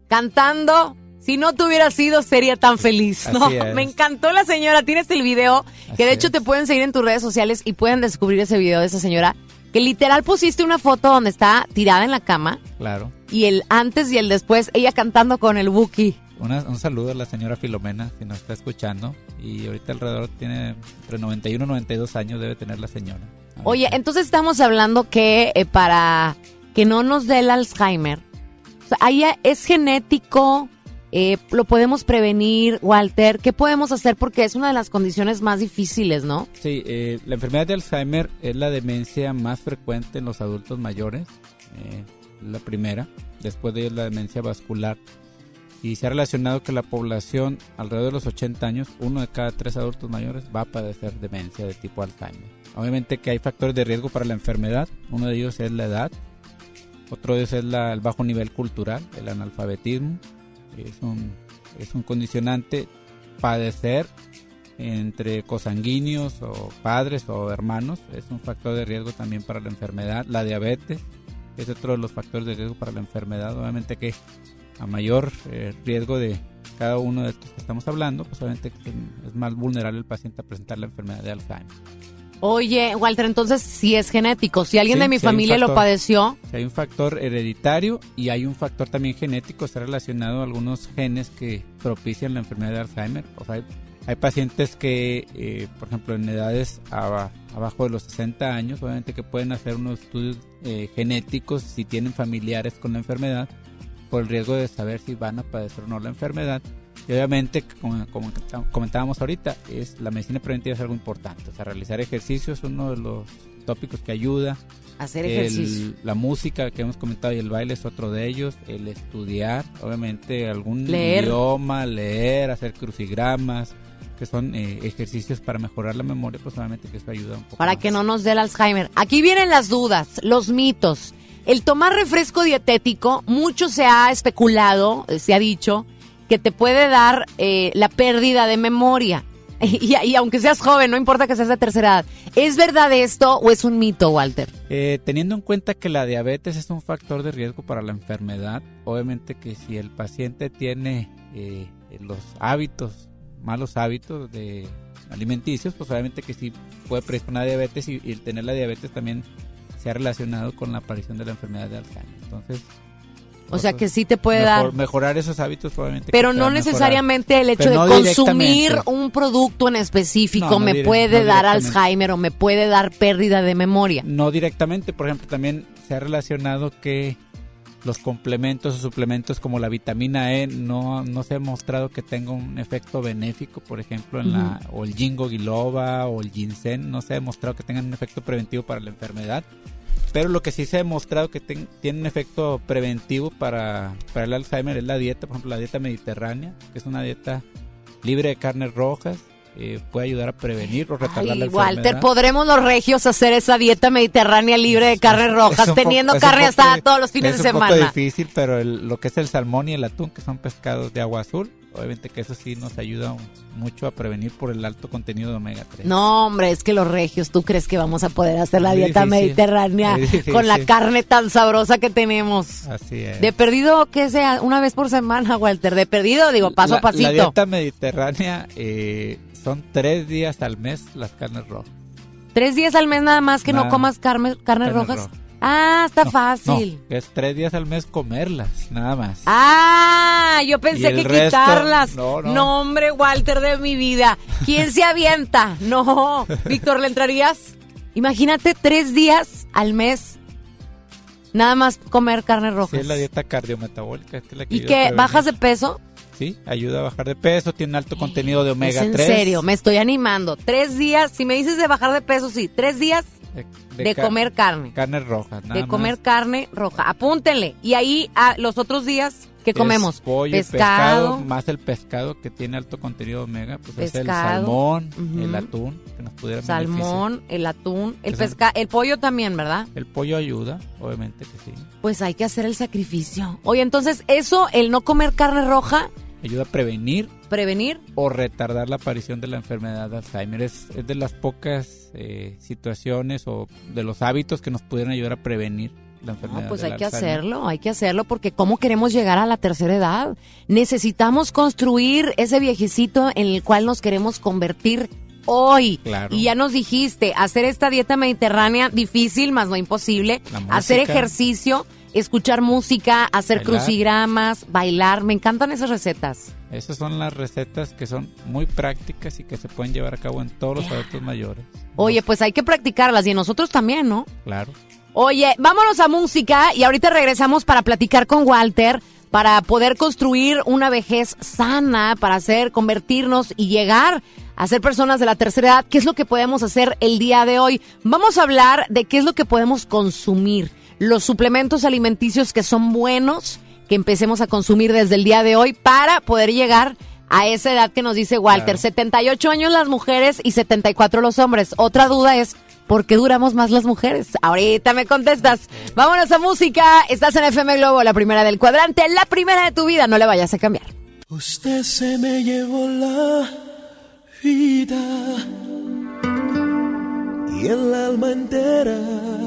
S4: cantando. Si no te hubiera sido, sería tan feliz, ¿no? Me encantó la señora. Tienes el video, que de hecho te pueden seguir en tus redes sociales y pueden descubrir ese video de esa señora, que literal pusiste una foto donde está tirada en la cama
S6: Claro.
S4: Y el antes y el después, ella cantando con el Buki.
S6: Una- un saludo a la señora Filomena, si nos está escuchando. Y ahorita alrededor tiene entre 91 y 92 años, debe tener la señora.
S4: Oye, entonces estamos hablando que eh, para que no nos dé el Alzheimer, o sea, ahí es genético, eh, lo podemos prevenir, Walter, ¿qué podemos hacer? Porque es una de las condiciones más difíciles, ¿no?
S6: Sí, eh, la enfermedad de Alzheimer es la demencia más frecuente en los adultos mayores. La primera. Después de la demencia vascular. Y se ha relacionado que la población alrededor de los 80 años, uno de cada tres adultos mayores va a padecer demencia de tipo Alzheimer. Obviamente que hay factores de riesgo para la enfermedad. Uno de ellos es la edad. Otro de ellos es el bajo nivel cultural, el analfabetismo. Es un, es un condicionante padecer entre cosanguíneos o padres o hermanos. Es un factor de riesgo también para la enfermedad. La diabetes es otro de los factores de riesgo para la enfermedad. Obviamente que a mayor eh, riesgo de cada uno de estos que estamos hablando, pues obviamente es más vulnerable el paciente a presentar la enfermedad de Alzheimer.
S4: Oye, Walter, entonces sí es genético. Si alguien
S6: Sí,
S4: de mi familia lo padeció,
S6: Sí, hay un factor hereditario y hay un factor también genético, está relacionado a algunos genes que propician la enfermedad de Alzheimer. O sea, hay, hay pacientes que, eh, por ejemplo, en edades aba- abajo de los 60 años, obviamente que pueden hacer unos estudios eh, genéticos si tienen familiares con la enfermedad, por el riesgo de saber si van a padecer o no la enfermedad. Y obviamente, como, como comentábamos ahorita, es la medicina preventiva es algo importante. O sea, realizar ejercicio es uno de los tópicos que ayuda.
S4: Hacer
S6: El-
S4: ejercicio.
S6: la música que hemos comentado y el baile es otro de ellos. El estudiar, obviamente, algún
S4: Leer.
S6: idioma, leer, hacer crucigramas, que son eh, ejercicios para mejorar la memoria, pues obviamente que eso ayuda un poco.
S4: para que no nos dé el Alzheimer. Aquí vienen las dudas, los mitos. El tomar refresco dietético, mucho se ha especulado, eh, se ha dicho, que te puede dar eh, la pérdida de memoria. Y, y aunque seas joven, no importa que seas de tercera edad. ¿Es verdad esto o es un mito, Walter?
S6: Eh, teniendo en cuenta que la diabetes es un factor de riesgo para la enfermedad, obviamente que si el paciente tiene eh, los hábitos, malos hábitos de alimenticios, pues obviamente que sí puede predisponer a diabetes y, y el tener la diabetes también se ha relacionado con la aparición de la enfermedad de Alzheimer. Entonces,
S4: O sea que sí te puede
S6: mejor-
S4: dar.
S6: mejorar esos hábitos probablemente.
S4: Pero no
S6: mejorar.
S4: necesariamente el hecho de consumir un producto en específico
S6: No, no
S4: me puede dar. Alzheimer o me puede dar pérdida de memoria.
S6: No directamente, por ejemplo, también se ha relacionado que los complementos o suplementos como la vitamina E no, no se ha mostrado que tenga un efecto benéfico, por ejemplo, en la, o el ginkgo biloba o el ginseng, no se ha demostrado que tengan un efecto preventivo para la enfermedad. Pero lo que sí se ha demostrado que ten- tiene un efecto preventivo para, para el Alzheimer es la dieta, por ejemplo, la dieta mediterránea, que es una dieta libre de carnes rojas, eh, puede ayudar a prevenir o retardar la
S4: Ay, Walter,
S6: enfermedad.
S4: ¿podremos los regios hacer esa dieta mediterránea libre de carnes rojas,
S6: Es
S4: teniendo
S6: es
S4: carne asada todos los fines
S6: es
S4: de
S6: un poco
S4: semana?
S6: difícil, pero el- lo que es el salmón y el atún, que son pescados de agua azul, obviamente que eso sí nos ayuda mucho a prevenir por el alto contenido de omega 3.
S4: No, hombre, es que los regios, ¿tú crees que vamos a poder hacer la dieta
S6: difícil,
S4: mediterránea con la carne tan sabrosa que tenemos?
S6: Así es.
S4: De perdido, que sea una vez por semana, Walter. De perdido, digo, paso
S6: la,
S4: a pasito.
S6: La dieta mediterránea eh, son tres días al mes las carnes rojas.
S4: Tres días al mes nada más que no comas carne, carnes
S6: Carnes
S4: rojas.
S6: rojas.
S4: Ah, está
S6: No,
S4: fácil.
S6: no, es tres días al mes comerlas, nada más.
S4: Ah, yo pensé que
S6: resto,
S4: quitarlas.
S6: no, no.
S4: hombre, Walter de mi vida. ¿Quién se avienta? No. Víctor, ¿le entrarías? Imagínate tres días al mes nada más comer carne
S6: Sí,
S4: roja.
S6: es la dieta cardiometabólica. que es la que
S4: ¿Y que bajas de peso?
S6: Sí, ayuda a bajar de peso, tiene alto contenido de omega
S4: Es en
S6: 3.
S4: serio, me estoy animando. Tres días, si me dices de bajar de peso, sí. Tres días de, comer carne.
S6: Carnes rojas, nada
S4: de comer
S6: más.
S4: carne roja. Apúntenle. Y ahí ah, los otros días que
S6: Es
S4: comemos
S6: pollo, y
S4: pescado,
S6: más el pescado que tiene alto contenido de omega, pues es el
S4: Pescado,
S6: salmón, el atún, que nos pudiera
S4: salmón, el atún, el
S6: Esa-
S4: pesca, el pollo también, ¿verdad?
S6: El pollo ayuda, obviamente que sí.
S4: Pues hay que hacer el sacrificio. Oye, entonces eso, el no comer carne roja,
S6: Ayuda a prevenir
S4: prevenir.
S6: o retardar la aparición de la enfermedad de Alzheimer. Es, es de las pocas eh, situaciones o de los hábitos que nos pudieran ayudar a prevenir la enfermedad.
S4: No, pues hay que
S6: Alzheimer.
S4: hacerlo, hay que hacerlo porque ¿cómo queremos llegar a la tercera edad? Necesitamos construir ese viejecito en el cual nos queremos convertir hoy.
S6: Claro.
S4: Y ya nos dijiste, hacer esta dieta mediterránea difícil, más no imposible, hacer ejercicio, escuchar música, hacer
S6: Bailar.
S4: crucigramas, bailar, me encantan esas recetas.
S6: Esas son las recetas que son muy prácticas y que se pueden llevar a cabo en todos los adultos mayores.
S4: Oye, pues hay que practicarlas y nosotros también, ¿no?
S6: Claro.
S4: Oye, vámonos a música y ahorita regresamos para platicar con Walter para poder construir una vejez sana, para hacer, convertirnos y llegar a ser personas de la tercera edad. ¿Qué es lo que podemos hacer el día de hoy? Vamos a hablar de qué es lo que podemos consumir, los suplementos alimenticios que son buenos, que empecemos a consumir desde el día de hoy para poder llegar a esa edad que nos dice Walter, 78 años las mujeres y 74 los hombres. Otra duda es, ¿por qué duramos más las mujeres? Ahorita me contestas. Vámonos a música. Estás en FM Globo, la primera del cuadrante, la primera de tu vida. No le vayas a cambiar.
S22: Usted se me llevó la vida y el alma entera.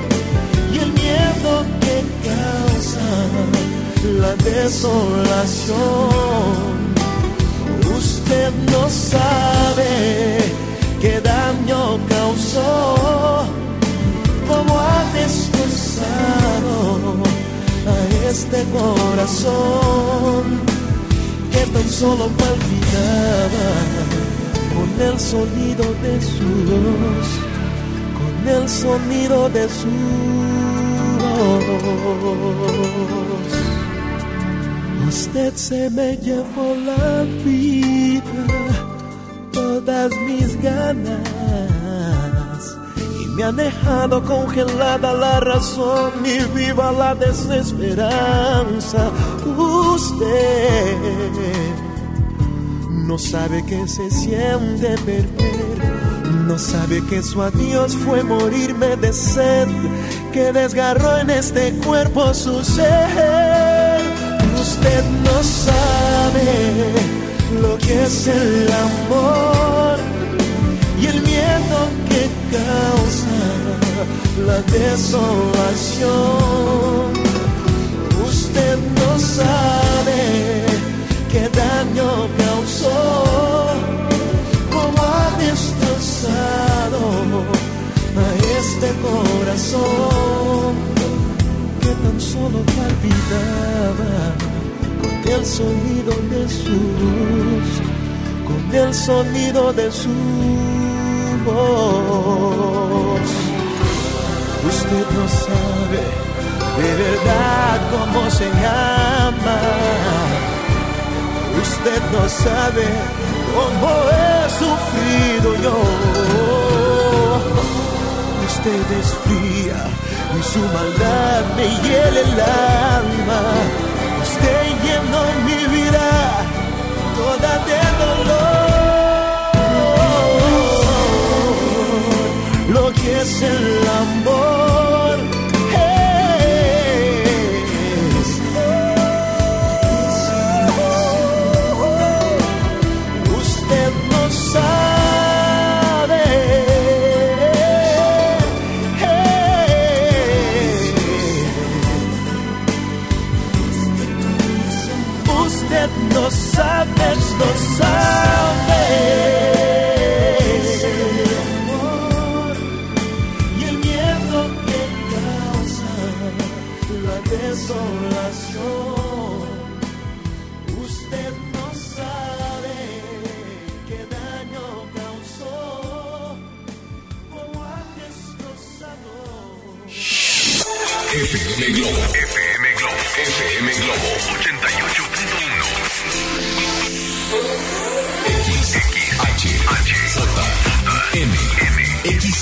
S22: miedo que causa la desolación. Usted no sabe qué daño causó, cómo ha destrozado a este corazón que tan solo palpitaba con el sonido de su voz, con el sonido de su. Usted se me llevó la vida, todas mis ganas y me ha dejado congelada la razón y viva la desesperanza. Usted no sabe que se siente perder, no sabe que su adiós fue morirme de sed, que desgarró en este cuerpo su ser. Usted no sabe lo que es el amor y el miedo que causa la desolación. Usted no sabe qué daño causó, cómo ha a este corazón que tan solo palpitaba con el sonido de su voz, con el sonido de su voz. Usted no sabe de verdad cómo se llama. Usted no sabe cómo he sufrido yo. Usted es fría y su maldad me hiela el alma. Usted llenó mi vida toda de dolor. Lo que es el amor sabe,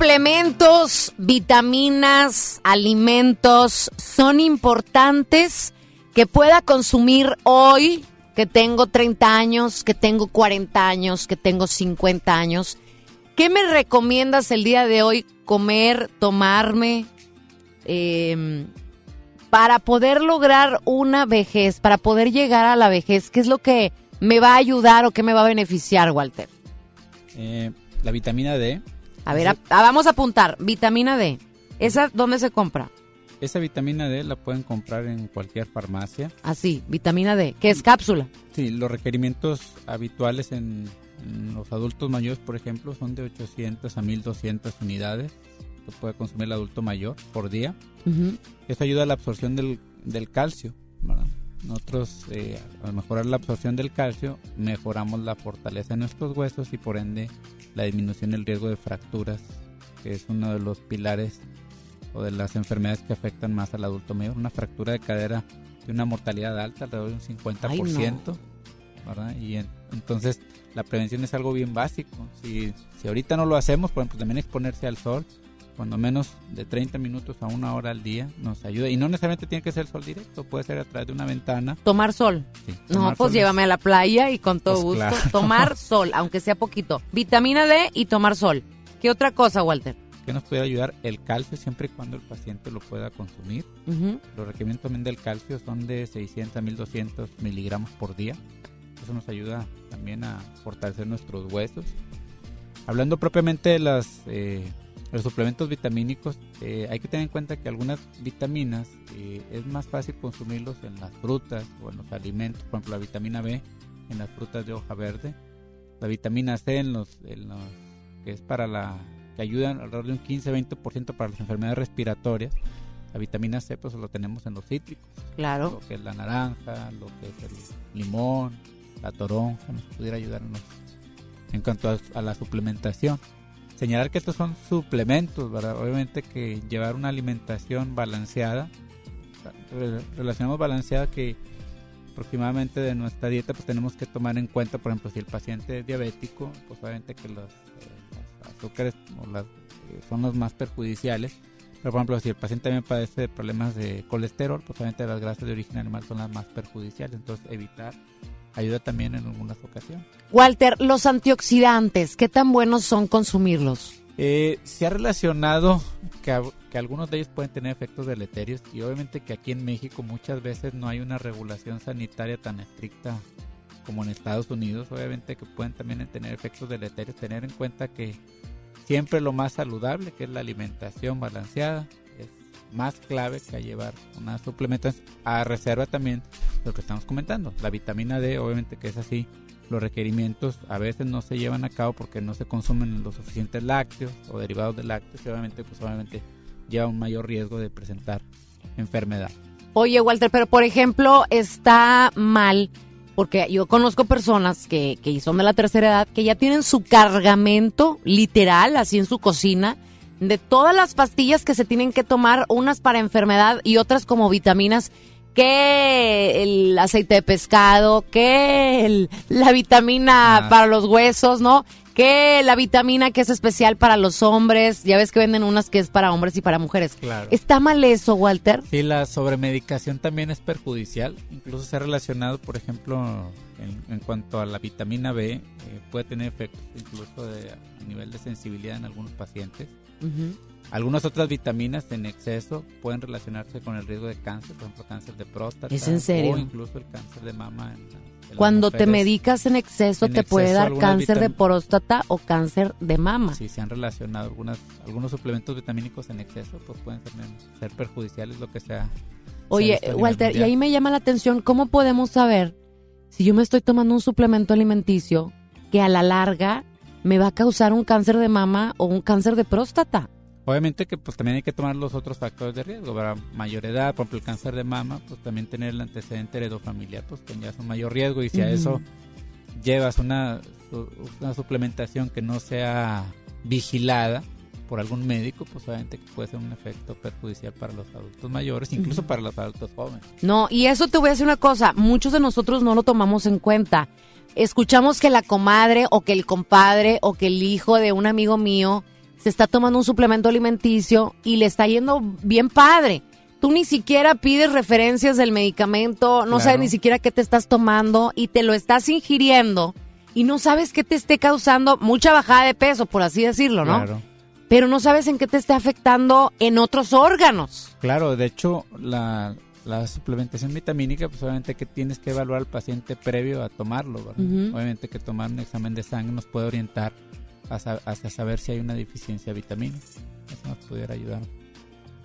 S4: Suplementos, vitaminas, alimentos son importantes que pueda consumir hoy que tengo 30 años, que tengo 40 años, que tengo 50 años? ¿Qué me recomiendas el día de hoy comer, tomarme, eh, para poder lograr una vejez, para poder llegar a la vejez? ¿Qué es lo que me va a ayudar o qué me va a beneficiar, Walter?
S6: Eh, la vitamina D.
S4: A ver, a- a- vamos a apuntar. Vitamina D. ¿Esa dónde se compra?
S6: Esa vitamina D la pueden comprar en cualquier farmacia.
S4: Así, vitamina D, que es cápsula.
S6: Sí, los requerimientos habituales en, en los adultos mayores, por ejemplo, son de 800 a 1200 unidades que puede consumir el adulto mayor por día.
S4: Ujú.
S6: Esto ayuda a la absorción del, del calcio. ¿verdad? Nosotros, eh, al mejorar la absorción del calcio, mejoramos la fortaleza de nuestros huesos y por ende la disminución del riesgo de fracturas, que es uno de los pilares o de las enfermedades que afectan más al adulto mayor. Una fractura de cadera tiene una mortalidad alta, alrededor de un 50%. ¿verdad? Y en- entonces la prevención es algo bien básico. Si, si ahorita no lo hacemos, por ejemplo, también exponerse al sol, cuando menos de 30 minutos a una hora al día, nos ayuda. Y no necesariamente tiene que ser sol directo, puede ser a través de una ventana.
S4: Tomar sol.
S6: Sí,
S4: No, pues
S6: sol.
S4: llévame a la playa y con todo
S6: Pues
S4: gusto.
S6: claro.
S4: Tomar sol, aunque sea poquito. Vitamina D y tomar sol. ¿Qué otra cosa, Walter?
S6: que nos puede ayudar el calcio siempre y cuando el paciente lo pueda consumir. Los requerimientos también del calcio son de 600 a 1200 miligramos por día. Eso nos ayuda también a fortalecer nuestros huesos. Hablando propiamente de las, eh, los suplementos vitamínicos, eh, hay que tener en cuenta que algunas vitaminas eh, es más fácil consumirlos en las frutas o en los alimentos, por ejemplo la vitamina B en las frutas de hoja verde, la vitamina C en los, en los que es para la que ayudan alrededor de un 15-20% para las enfermedades respiratorias. La vitamina C pues lo tenemos en los cítricos.
S4: Claro.
S6: Lo que es la naranja, lo que es el limón, la toronja, nos pudiera ayudar en, los- en cuanto a, a la suplementación. Señalar que estos son suplementos, ¿verdad? Obviamente que llevar una alimentación balanceada, re- relacionamos balanceada que aproximadamente de nuestra dieta pues tenemos que tomar en cuenta, por ejemplo, si el paciente es diabético, pues obviamente que los, eh, azúcares o las, eh, son los más perjudiciales. Pero, por ejemplo, si el paciente también padece de problemas de colesterol, pues obviamente las grasas de origen animal son las más perjudiciales. Entonces, evitar ayuda también en algunas ocasiones.
S4: Walter, los antioxidantes, ¿qué tan buenos son consumirlos?
S6: Eh, se ha relacionado que, a- que algunos de ellos pueden tener efectos deleterios y obviamente que aquí en México muchas veces no hay una regulación sanitaria tan estricta como en Estados Unidos. Obviamente que pueden también tener efectos deleterios. Tener en cuenta que siempre lo más saludable, que es la alimentación balanceada, más clave que llevar una suplementación a reserva también lo que estamos comentando. La vitamina D, obviamente que es así, los requerimientos a veces no se llevan a cabo porque no se consumen los suficientes lácteos o derivados de lácteos y obviamente pues obviamente lleva un mayor riesgo de presentar enfermedad.
S4: Oye, Walter, pero por ejemplo, está mal, porque yo conozco personas que, que son de la tercera edad, que ya tienen su cargamento literal, así en su cocina, de todas las pastillas que se tienen que tomar, unas para enfermedad y otras como vitaminas, que el aceite de pescado, que el- la vitamina
S6: Ah.
S4: para los huesos, ¿no? Que la vitamina que es especial para los hombres, ya ves que venden unas que es para hombres y para mujeres.
S6: Claro.
S4: ¿Está mal eso, Walter?
S6: Sí, la sobremedicación también es perjudicial. Incluso se ha relacionado, por ejemplo, en, en cuanto a la vitamina B, eh, puede tener efectos incluso de, a nivel de sensibilidad en algunos pacientes. Algunas otras vitaminas en exceso pueden relacionarse con el riesgo de cáncer, por ejemplo, cáncer de próstata.
S4: ¿Es en serio?
S6: O incluso el cáncer de mama. En, la- en
S4: Cuando te medicas en exceso
S6: En
S4: te puede dar cáncer de próstata o cáncer de mama.
S6: Sí, se han relacionado algunas, algunos suplementos vitamínicos en exceso, pues pueden ser, ser perjudiciales, lo que sea.
S4: Oye, Walter, y ahí me llama la atención, ¿cómo podemos saber si yo me estoy tomando un suplemento alimenticio que a la larga me va a causar un cáncer de mama o un cáncer de próstata?
S6: Obviamente que pues también hay que tomar los otros factores de riesgo, para mayor edad, por ejemplo el cáncer de mama, pues también tener el antecedente heredofamiliar, pues ya es un mayor riesgo y si a eso llevas una, una suplementación que no sea vigilada por algún médico, pues obviamente que puede ser un efecto perjudicial para los adultos mayores, incluso para los adultos jóvenes.
S4: No, y eso te voy a decir una cosa, muchos de nosotros no lo tomamos en cuenta. Escuchamos que la comadre o que el compadre o que el hijo de un amigo mío se está tomando un suplemento alimenticio y le está yendo bien padre. Tú ni siquiera pides referencias del medicamento, no
S6: Claro.
S4: sabes ni siquiera qué te estás tomando y te lo estás ingiriendo y no sabes qué te esté causando mucha bajada de peso, por así decirlo, ¿no?
S6: Claro.
S4: Pero no sabes en qué te esté afectando en otros órganos.
S6: Claro, de hecho, la, la suplementación vitamínica, pues obviamente que tienes que evaluar al paciente previo a tomarlo, ¿verdad?
S4: Ujú.
S6: Obviamente que tomar un examen de sangre nos puede orientar hacia, hacia saber si hay una deficiencia vitamínica. Eso nos pudiera ayudar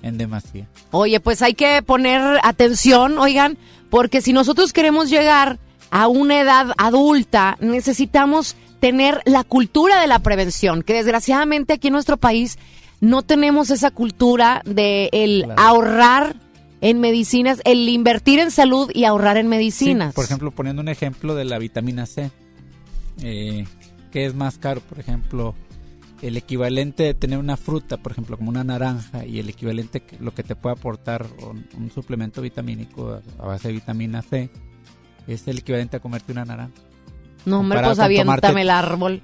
S6: en demasía.
S4: Oye, pues hay que poner atención, oigan, porque si nosotros queremos llegar a una edad adulta, necesitamos tener la cultura de la prevención, que desgraciadamente aquí en nuestro país no tenemos esa cultura de el
S6: Claro.
S4: ahorrar en medicinas, el invertir en salud y ahorrar en
S6: Sí,
S4: medicinas.
S6: por ejemplo, poniendo un ejemplo de la vitamina C, eh, ¿qué es más caro? Por ejemplo, el equivalente de tener una fruta, por ejemplo, como una naranja, y el equivalente, que, lo que te puede aportar un, un suplemento vitamínico a, a base de vitamina C, es el equivalente a comerte una naranja.
S4: no, hombre, pues aviéntame el árbol.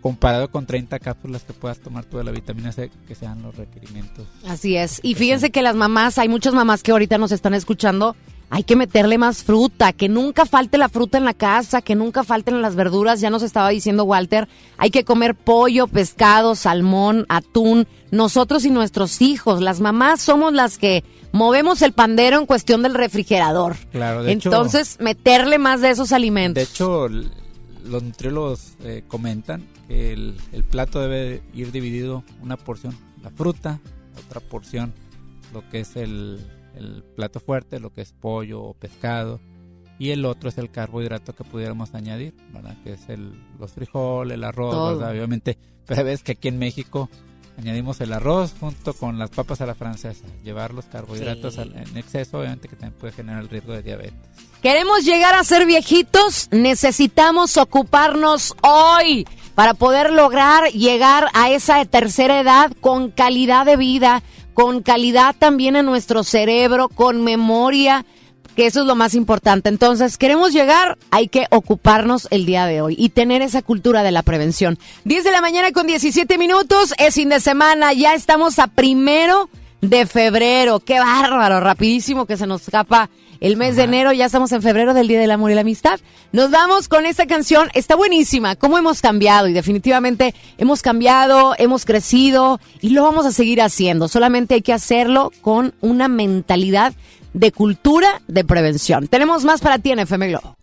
S6: Comparado con 30 cápsulas que puedas tomar tú de la vitamina C, que sean los requerimientos.
S4: Así es. Y fíjense que las mamás, hay muchas mamás que ahorita nos están escuchando, hay que meterle más fruta, que nunca falte la fruta en la casa, que nunca falten las verduras, ya nos estaba diciendo Walter, hay que comer pollo, pescado, salmón, atún, nosotros y nuestros hijos, las mamás somos las que movemos el pandero en cuestión del refrigerador.
S6: Claro, de hecho-
S4: Entonces, meterle más de esos alimentos.
S6: De hecho, los nutriólogos eh, comentan el, el plato debe ir dividido una porción la fruta, otra porción lo que es el, el plato fuerte, lo que es pollo o pescado, y el otro es el carbohidrato que pudiéramos añadir, ¿verdad? Que es el, los frijoles, el arroz. ¿verdad? Obviamente, pero ves que aquí en México añadimos el arroz junto con las papas a la francesa. Llevar los carbohidratos
S4: Sí.
S6: al- en exceso, obviamente que también puede generar el riesgo de diabetes.
S4: Queremos llegar a ser viejitos, necesitamos ocuparnos hoy para poder lograr llegar a esa tercera edad con calidad de vida, con calidad también en nuestro cerebro, con memoria, que eso es lo más importante. Entonces, queremos llegar, hay que ocuparnos el día de hoy y tener esa cultura de la prevención. 10 de la mañana con 17 minutos, es fin de semana, ya estamos a primero de febrero. Qué bárbaro, rapidísimo que se nos escapa el mes de enero, ya estamos en febrero del Día del Amor y la Amistad. Nos vamos con esta canción, está buenísima, cómo hemos cambiado y definitivamente hemos cambiado, hemos crecido y lo vamos a seguir haciendo. Solamente hay que hacerlo con una mentalidad de cultura de prevención. Tenemos más para ti en FM Globo.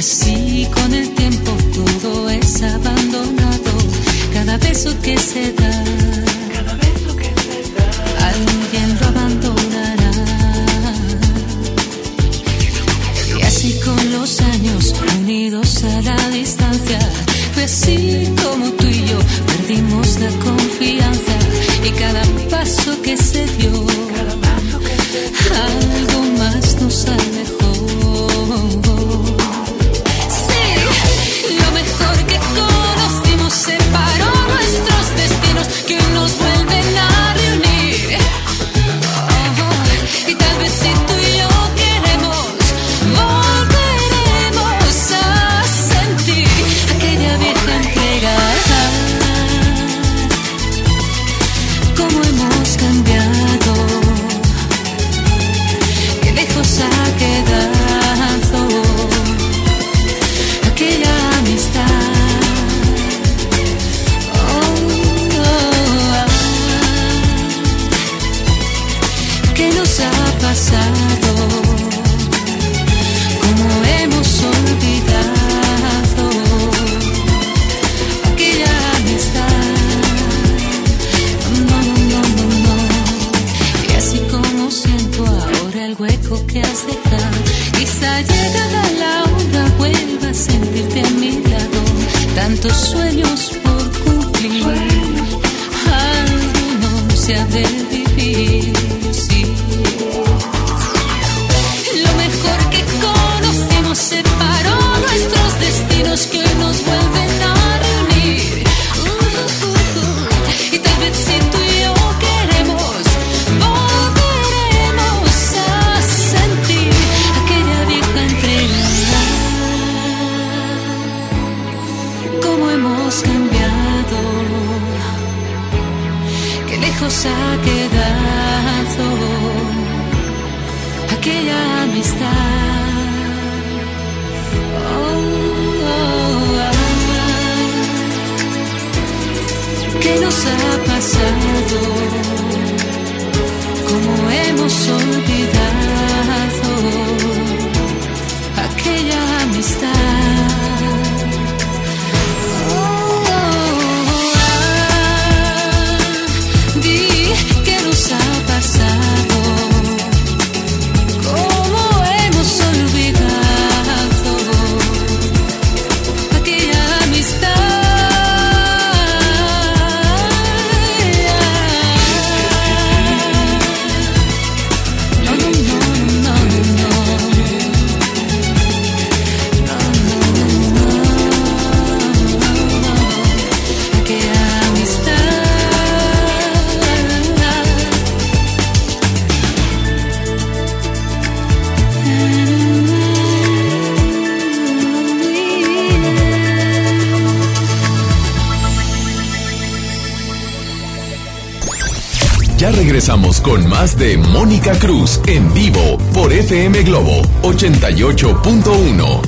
S5: Así con el tiempo todo es abandonado, cada beso que se da. Alguien lo abandonará. Y así con los años unidos a la distancia, fue así como tú y yo perdimos la confianza y cada paso que se más
S23: de
S2: Mónica Cruz en vivo por FM Globo 88.1.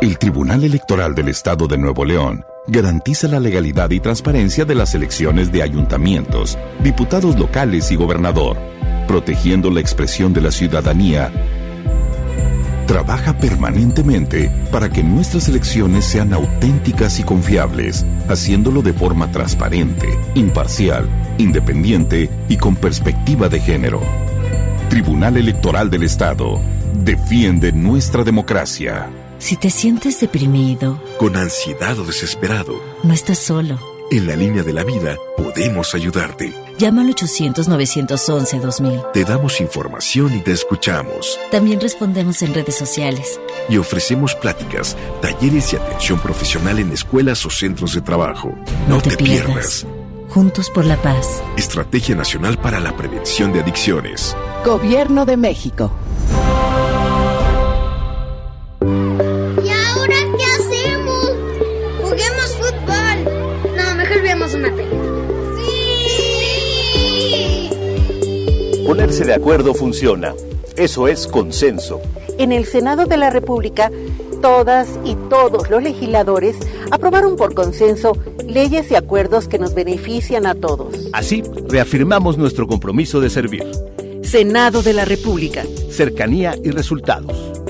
S24: El Tribunal Electoral del Estado de Nuevo León garantiza la legalidad y transparencia de las elecciones de ayuntamientos, diputados locales y gobernador, protegiendo la expresión de la ciudadanía. Trabaja permanentemente para que nuestras elecciones sean auténticas y confiables, haciéndolo de forma transparente, imparcial, independiente y con perspectiva de género. Tribunal Electoral del Estado defiende nuestra democracia.
S25: Si te sientes deprimido,
S10: Con ansiedad o desesperado,
S25: no estás solo.
S10: en la línea de la vida podemos ayudarte.
S25: Llama al 800-911-2000.
S10: Te damos información y te escuchamos.
S25: También respondemos en redes sociales.
S10: Y ofrecemos pláticas, talleres y atención profesional en escuelas o centros de trabajo. No, te, pierdas.
S25: Juntos por la paz.
S10: Estrategia Nacional para la Prevención de Adicciones.
S26: Gobierno de México.
S27: ¿Y ahora qué hacemos? Juguemos fútbol. No, mejor veamos una película. ¡Sí!
S28: Ponerse de acuerdo funciona. Eso es consenso.
S11: En el Senado de la República, todas y todos los legisladores aprobaron por consenso leyes y acuerdos que nos benefician a todos.
S28: Así, reafirmamos nuestro compromiso de servir.
S11: Senado de la República.
S28: Cercanía y resultados.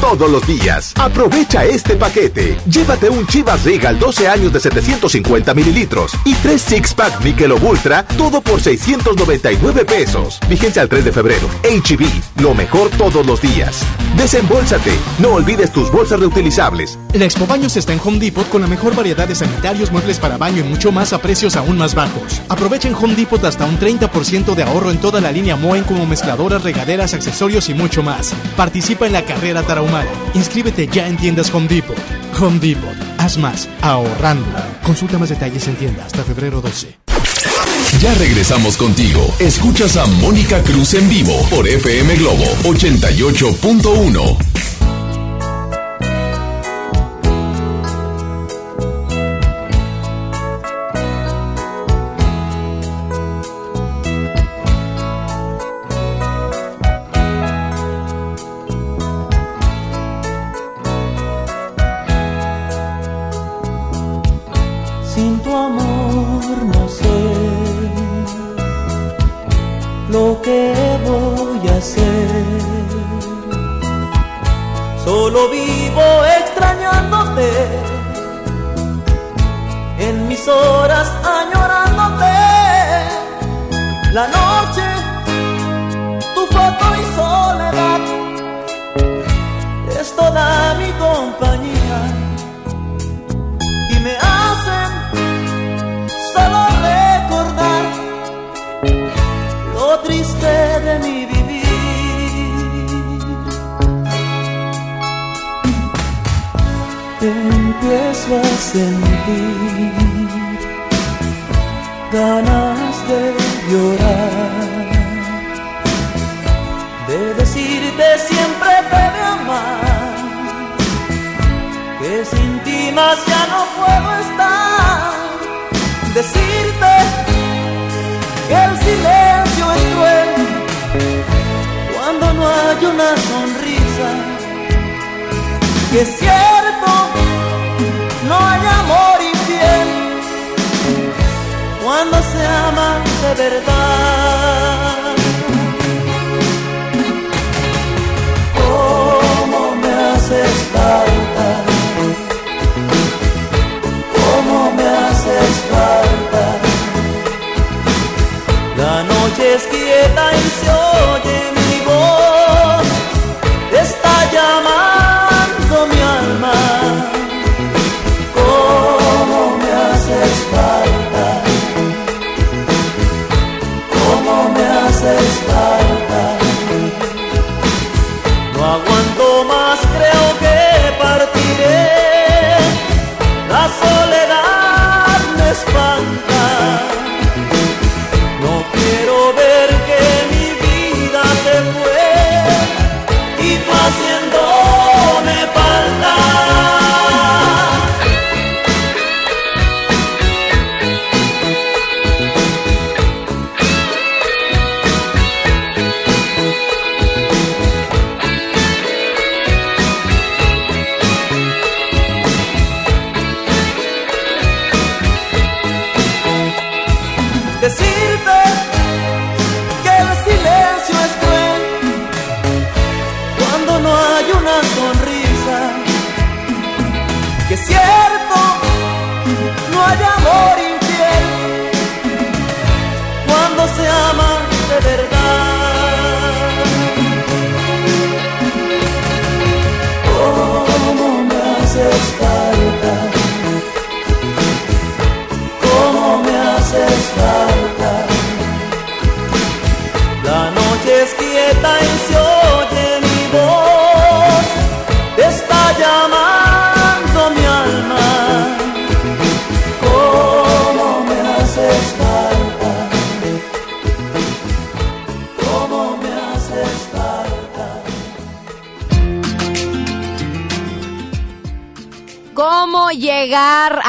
S20: todos los días. Aprovecha este paquete. Llévate un Chivas Regal 12 años de 750 mililitros y 3 Six Pack Michelob Ultra, todo por 699 pesos. Vigencia al 3 de febrero. HB, lo mejor todos los días. Desembolsate. No olvides tus bolsas reutilizables.
S15: La Expo Baños está en Home Depot con la mejor variedad de sanitarios, muebles para baño y mucho más a precios aún más bajos. Aprovecha en Home Depot hasta un 30% de ahorro en toda la línea Moen como mezcladoras, regaderas, accesorios y mucho más. Participa en la carrera tarahumara. Inscríbete ya en tiendas Home Depot. Home Depot. Haz más ahorrando. Consulta más detalles en tienda hasta febrero 12.
S2: Ya regresamos contigo. Escuchas a Mónica Cruz en vivo por FM Globo 88.1.
S22: de verdad. ¿Cómo me haces falta? ¿Cómo me haces falta? La noche es quieta y se oye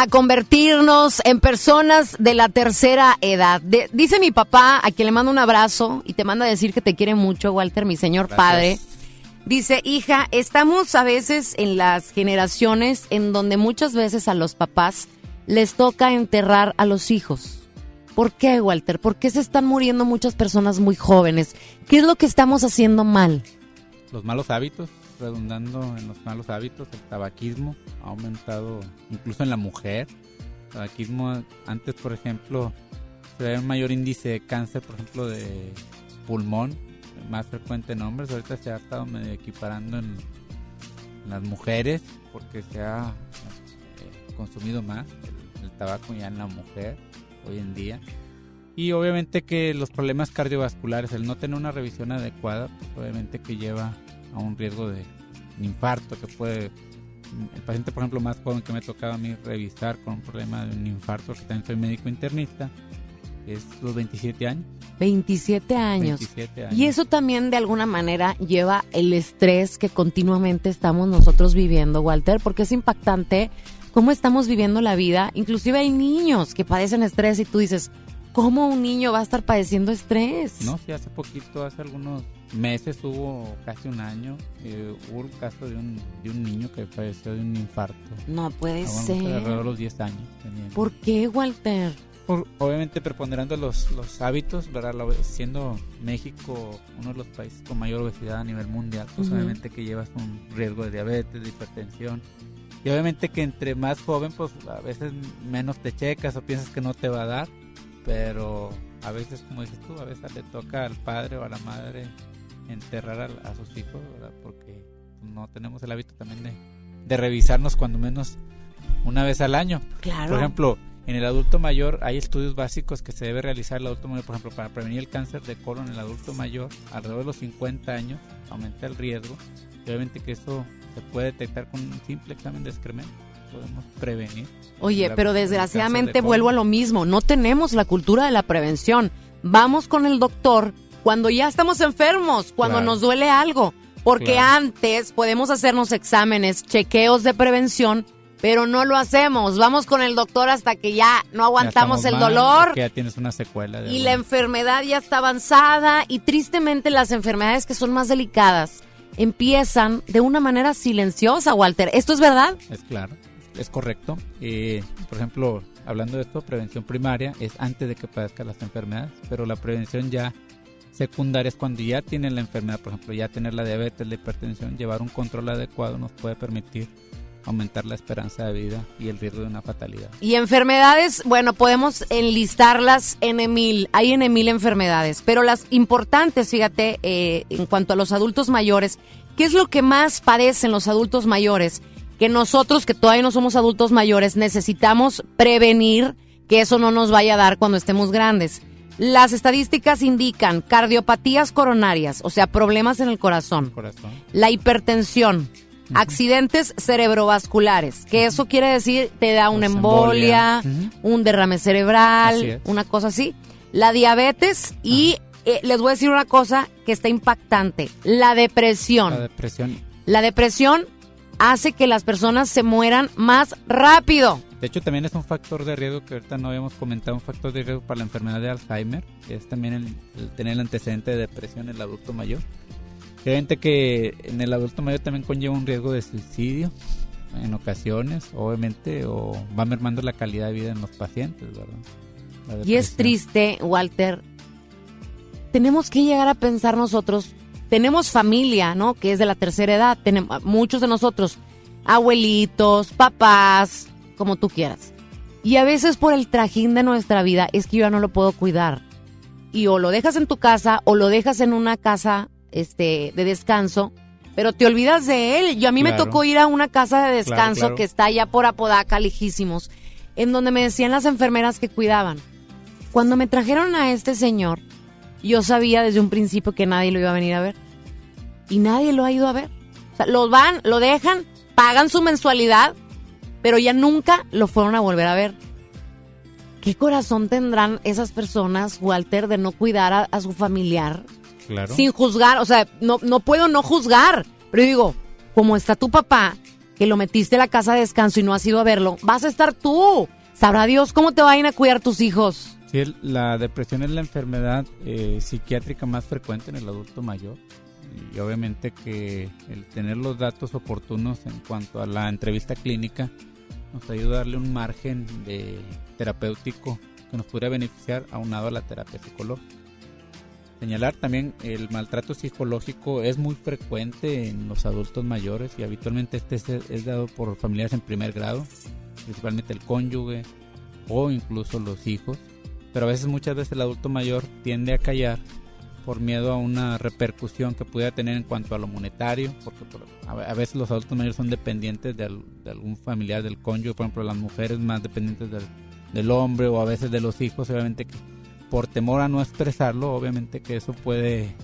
S4: a convertirnos en personas de la tercera edad? De- dice mi papá, a quien le mando un abrazo y te manda a decir que te quiere mucho, Walter, mi señor
S6: Gracias.
S4: padre. Dice, hija, estamos a veces en las generaciones en donde muchas veces a los papás les toca enterrar a los hijos. ¿Por qué, Walter? ¿Por qué se están muriendo muchas personas muy jóvenes? ¿Qué es lo que estamos haciendo mal?
S6: Los malos hábitos, redundando en los malos hábitos, el tabaquismo ha aumentado incluso en la mujer. El tabaquismo, antes, por ejemplo, se ve un mayor índice de cáncer, por ejemplo, de pulmón, más frecuente en hombres. Ahorita se ha estado medio equiparando en, las mujeres porque se ha eh, consumido más el, el tabaco ya en la mujer hoy en día. Y obviamente que los problemas cardiovasculares, el no tener una revisión adecuada, pues obviamente que lleva a un riesgo de infarto que puede... El paciente, por ejemplo, más joven que me tocaba a mí revisar con un problema de un infarto, que también soy médico internista, es los 27 años.
S4: 27 años.
S6: 27 años.
S4: Y eso también de alguna manera lleva el estrés que continuamente estamos nosotros viviendo, Walter, porque es impactante cómo estamos viviendo la vida. Inclusive hay niños que padecen estrés y tú dices, ¿cómo un niño va a estar padeciendo estrés?
S6: No, sí, hace poquito, hace algunos meses, hubo casi un año, eh, hubo el caso de un, de un niño que falleció de un infarto.
S4: No puede
S6: Ah,
S4: ser.
S6: Alrededor de los 10 años. tenía.
S4: ¿Por qué, Walter?
S6: Por- obviamente preponderando los, los hábitos, ¿verdad? Siendo México uno de los países con mayor obesidad a nivel mundial, pues
S4: Ujú.
S6: obviamente que llevas un riesgo de diabetes, de hipertensión. Y obviamente que entre más joven, pues a veces menos te checas o piensas que no te va a dar, pero a veces, como dices tú, a veces le toca al padre o a la madre enterrar a, a sus hijos, ¿verdad? Porque no tenemos el hábito también de, de revisarnos cuando menos una vez al año.
S4: Claro.
S6: Por ejemplo, en el adulto mayor hay estudios básicos que se debe realizar el adulto mayor, por ejemplo, para prevenir el cáncer de colon en el adulto mayor, alrededor de los 50 años, aumenta el riesgo. Y obviamente que eso se puede detectar con un simple examen de excremento. Podemos prevenir.
S4: Oye, pero
S6: de
S4: desgraciadamente vuelvo a lo mismo. No tenemos la cultura de la prevención. Vamos con el doctor cuando ya estamos enfermos, cuando
S6: Claro.
S4: nos duele algo. Porque
S6: Claro.
S4: antes podemos hacernos exámenes, chequeos de prevención, pero no lo hacemos. Vamos con el doctor hasta que ya no aguantamos el
S6: mal,
S4: dolor
S6: ya tienes una secuela. de
S4: y la enfermedad ya está avanzada y tristemente las enfermedades que son más delicadas empiezan de una manera silenciosa, Walter. ¿Esto es verdad?
S6: Es claro, es correcto. Eh, por ejemplo, hablando de esto, prevención primaria es antes de que padezcan las enfermedades, pero la prevención ya secundaria es cuando ya tienen la enfermedad, por ejemplo, ya tener la diabetes, la hipertensión, llevar un control adecuado nos puede permitir aumentar la esperanza de vida y el riesgo de una fatalidad.
S4: Y enfermedades, bueno, podemos enlistarlas en mil, hay en mil enfermedades, pero las importantes, fíjate, eh, en cuanto a los adultos mayores, ¿qué es lo que más padecen los adultos mayores? Que nosotros, que todavía no somos adultos mayores, necesitamos prevenir que eso no nos vaya a dar cuando estemos grandes. Las estadísticas indican cardiopatías coronarias, o sea, problemas en el corazón,
S6: Corazón.
S4: la hipertensión, accidentes cerebrovasculares, que eso quiere decir te da una
S6: Pues, embolia,
S4: un derrame cerebral, una cosa así. La diabetes y eh, les voy a decir una cosa que está impactante, la depresión.
S6: La depresión.
S4: La depresión hace que las personas se mueran más rápido.
S6: De hecho, también es un factor de riesgo que ahorita no habíamos comentado, un factor de riesgo para la enfermedad de Alzheimer, que es también el, el tener el antecedente de depresión en el adulto mayor. Obviamente que en el adulto mayor también conlleva un riesgo de suicidio en ocasiones, obviamente, o va mermando la calidad de vida en los pacientes, ¿verdad?
S4: Y es triste, Walter. Tenemos que llegar a pensar nosotros, tenemos familia, ¿no? Que es de la tercera edad, tenemos muchos de nosotros, abuelitos, papás, como tú quieras. Y a veces por el trajín de nuestra vida es que yo ya no lo puedo cuidar. Y o lo dejas en tu casa o lo dejas en una casa este de descanso, pero te olvidas de él. Yo a mí me tocó ir a una casa de descanso
S29: claro.
S4: que está allá por Apodaca, lejísimos, en donde me decían las enfermeras que cuidaban. Cuando me trajeron a este señor, yo sabía desde un principio que nadie lo iba a venir a ver. Y nadie lo ha ido a ver. O sea, lo van, lo dejan, pagan su mensualidad, pero ya nunca lo fueron a volver a ver. ¿Qué corazón tendrán esas personas, Walter, de no cuidar a, a su familiar?
S6: Claro.
S4: Sin juzgar, o sea, no, no puedo no juzgar. Pero yo digo, como está tu papá, que lo metiste a la casa de descanso y no has ido a verlo, vas a estar tú. Sabrá Dios cómo te vayan a cuidar tus hijos.
S6: Sí, la depresión es la enfermedad eh, psiquiátrica más frecuente en el adulto mayor. Y obviamente que el tener los datos oportunos en cuanto a la entrevista clínica nos ayuda a darle un margen de terapéutico que nos podría beneficiar aunado a la terapia psicológica. Señalar también el maltrato psicológico es muy frecuente en los adultos mayores y habitualmente este es, es dado por familiares en primer grado, principalmente el cónyuge o incluso los hijos. Pero a veces, muchas veces el adulto mayor tiende a callar por miedo a una repercusión que pudiera tener en cuanto a lo monetario, porque por- a veces los adultos mayores son dependientes de, al- de algún familiar del cónyuge, por ejemplo las mujeres más dependientes del, del hombre o a veces de los hijos, obviamente por temor a no expresarlo, obviamente que eso puede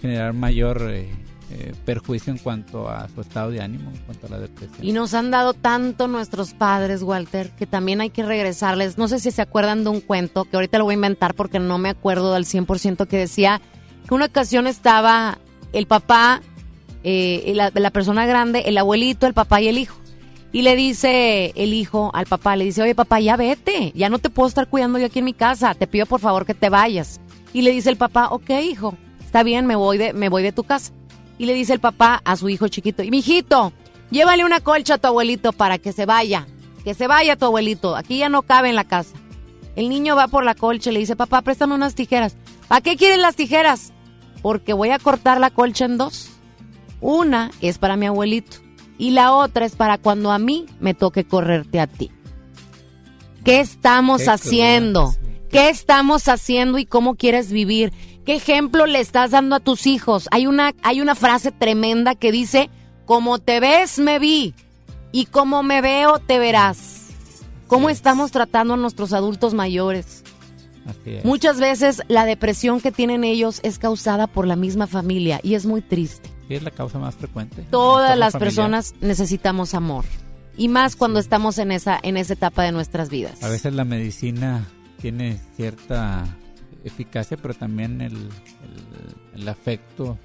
S6: generar mayor eh, eh, perjuicio en cuanto a su estado de ánimo, en cuanto a la depresión.
S4: Y nos han dado tanto nuestros padres, Walter, que también hay que regresarles. No sé si se acuerdan de un cuento, que ahorita lo voy a inventar porque no me acuerdo al 100%, que decía que una ocasión estaba el papá, eh, la, la persona grande, el abuelito, el papá y el hijo. Y le dice el hijo al papá, le dice, oye papá, ya vete, ya no te puedo estar cuidando yo aquí en mi casa, te pido por favor que te vayas. Y le dice el papá, ok hijo, está bien, me voy de, me voy de tu casa. Y le dice el papá a su hijo chiquito, y mijito, llévale una colcha a tu abuelito para que se vaya, que se vaya tu abuelito, aquí ya no cabe en la casa. El niño va por la colcha y le dice, papá, préstame unas tijeras. ¿Para qué quieren las tijeras? Porque voy a cortar la colcha en dos. Una es para mi abuelito y la otra es para cuando a mí me toque correrte a ti. ¿Qué estamos
S6: Qué
S4: haciendo? ¿Qué estamos haciendo y cómo quieres vivir? ¿Qué ejemplo le estás dando a tus hijos? Hay una, hay una frase tremenda que dice, como te ves, me vi, y como me veo, te verás. ¿Cómo estamos tratando a nuestros adultos mayores? Muchas veces la depresión que tienen ellos es causada por la misma familia y es muy triste.
S6: Sí, es la causa más frecuente.
S4: Todas las
S6: familiar.
S4: personas necesitamos amor y más cuando estamos en esa en esa etapa de nuestras vidas.
S6: A veces la medicina tiene cierta eficacia, pero también el, el- el afecto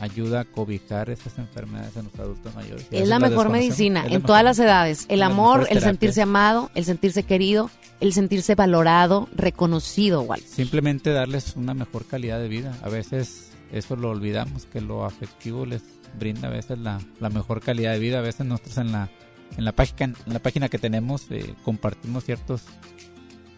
S6: ayuda a cobijar esas enfermedades en los adultos mayores.
S4: Es la mejor medicina
S6: la
S4: en
S6: mejor.
S4: todas las edades. El amor, el sentirse amado, el sentirse querido, el sentirse valorado, reconocido, Walt.
S6: Simplemente darles una mejor calidad de vida. A veces eso lo olvidamos, que lo afectivo les brinda a veces la, la mejor calidad de vida. A veces nosotros en la, en la, página, en la página que tenemos eh, compartimos ciertos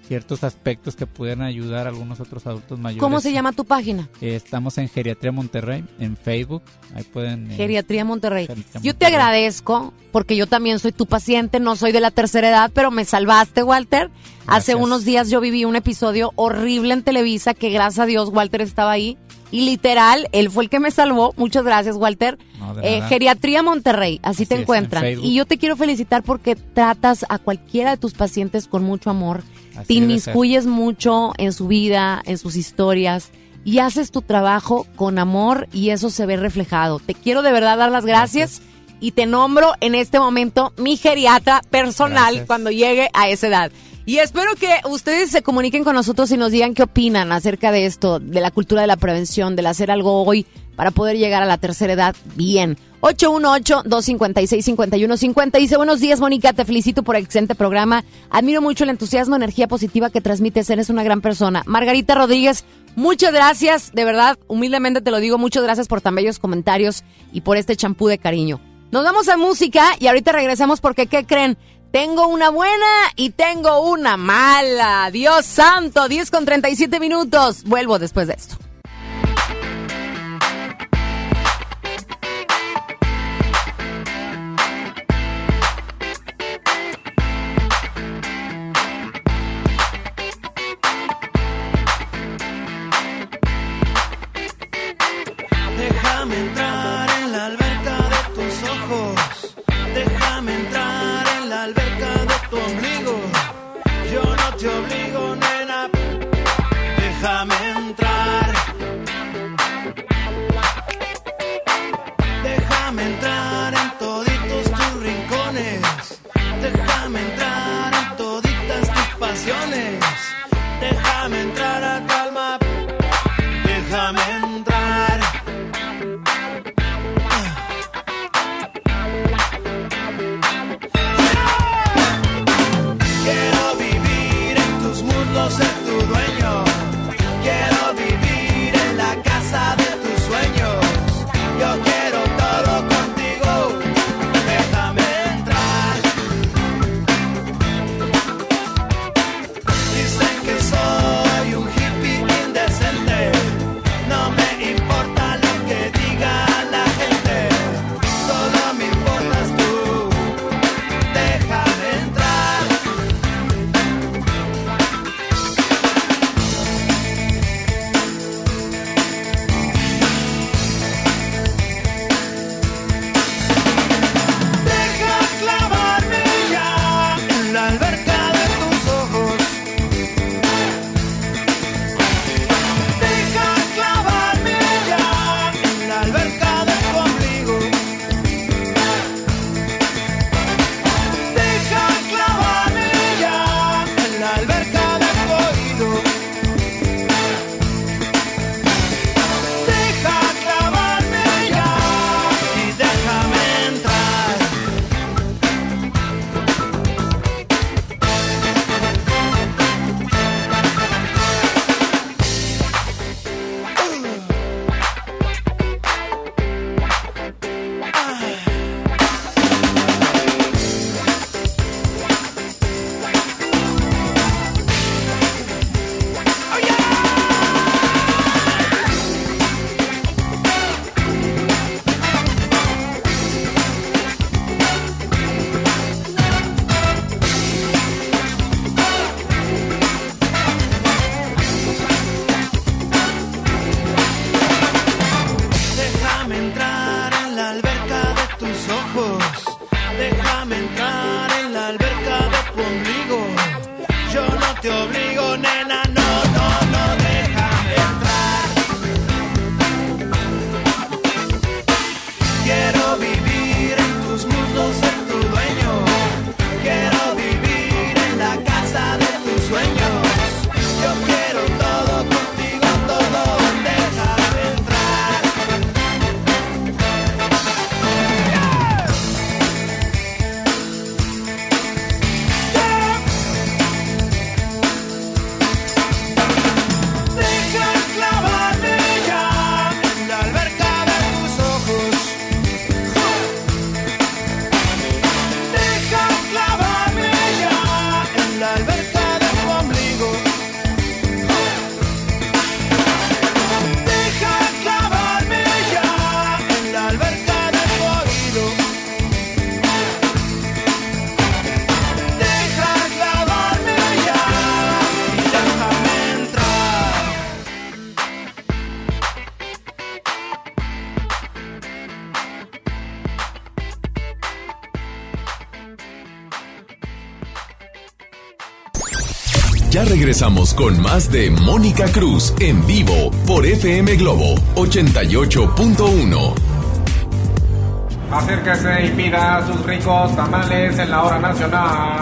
S6: ciertos aspectos que pueden ayudar a algunos otros adultos mayores.
S4: ¿Cómo se llama tu página?
S6: Eh, estamos en Geriatría Monterrey, en Facebook. Ahí pueden... eh,
S4: Geriatría Monterrey.
S6: Geriatría
S4: Yo te agradezco porque yo también soy tu paciente, no soy de la tercera edad, pero me salvaste, Walter. Hace
S6: Gracias.
S4: unos días yo viví un episodio horrible en Televisa que gracias a Dios Walter estaba ahí y literal, él fue el que me salvó. Muchas gracias, Walter.
S6: No,
S4: Eh. Geriatría Monterrey, así, te
S6: en
S4: encuentran. Y yo te quiero felicitar porque tratas a cualquiera de tus pacientes con mucho amor,
S6: Así
S4: te inmiscuyes mucho en su vida, en sus historias y haces tu trabajo con amor y eso se ve reflejado. Te quiero de verdad dar las gracias, y te nombro en este momento mi geriatra personal
S6: Gracias.
S4: cuando llegue a esa edad. Y espero que ustedes se comuniquen con nosotros y nos digan qué opinan acerca de esto, de la cultura de la prevención, del hacer algo hoy para poder llegar a la tercera edad bien. 818-256-5150. Dice, buenos días, Mónica, te felicito por el excelente programa. Admiro mucho el entusiasmo, energía positiva que transmites, eres una gran persona. Margarita Rodríguez, muchas gracias, de verdad, humildemente te lo digo, muchas gracias por tan bellos comentarios y por este champú de cariño. Nos vamos a música y ahorita regresamos porque, ¿qué creen? Tengo una buena y tengo una mala. Dios santo, 10 con 37 minutos. Vuelvo después de esto.
S2: Regresamos con más de Mónica Cruz en vivo por FM Globo 88.1.
S29: Acérquese y pida sus ricos tamales en la hora nacional.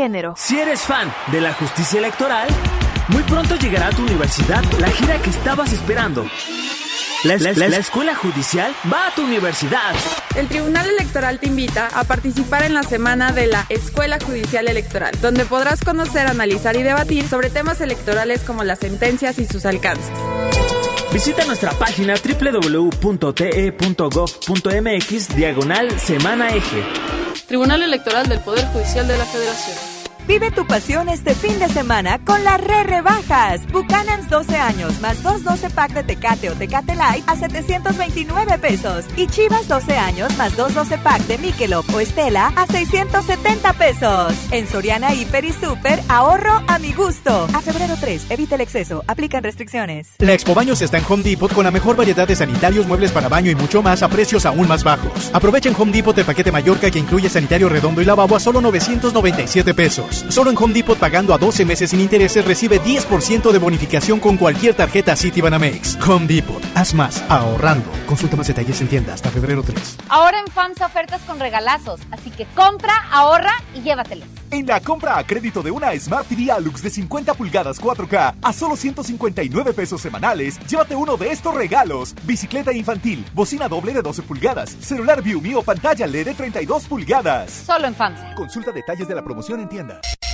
S30: Género.
S31: Si eres fan de la justicia electoral, muy pronto llegará a tu universidad la gira que estabas esperando. La, la- la escuela judicial va a tu universidad.
S32: El Tribunal Electoral te invita a participar en la semana de la Escuela Judicial Electoral, donde podrás conocer, analizar y debatir sobre temas electorales como las sentencias y sus alcances.
S31: Visita nuestra página www.te.gov.mx diagonal semana eje.
S32: Tribunal Electoral del Poder Judicial de la Federación.
S21: Vive tu pasión este fin de semana con las re rebajas. Buchanan's 12 años más 2 12 pack de Tecate o Tecate Light a 729 pesos. Y Chivas 12 años más 2 12 pack de Michelob o Estela a 670 pesos. En Soriana Hiper y Super, ahorro a mi gusto. A febrero 3, evita el exceso. Aplican restricciones.
S15: La Expo Baños está en Home Depot con la mejor variedad de sanitarios, muebles para baño y mucho más a precios aún más bajos. Aprovecha en Home Depot el paquete Mallorca que incluye sanitario redondo y lavabo a solo 997 pesos. Solo en Home Depot pagando a 12 meses sin intereses recibe 10% de bonificación con cualquier tarjeta Citibanamex. Home Depot, haz más ahorrando. Consulta más detalles en tienda hasta febrero 3.
S33: Ahora en FAMSA ofertas con regalazos, así que compra, ahorra y llévatelos.
S34: En la compra a crédito de una Smart TV Alux de 50 pulgadas 4K a solo 159 pesos semanales, llévate uno de estos regalos: bicicleta infantil, bocina doble de 12 pulgadas, celular View Me o pantalla LED de 32 pulgadas.
S33: Solo en FAMSA.
S34: Consulta detalles de la promoción en tienda.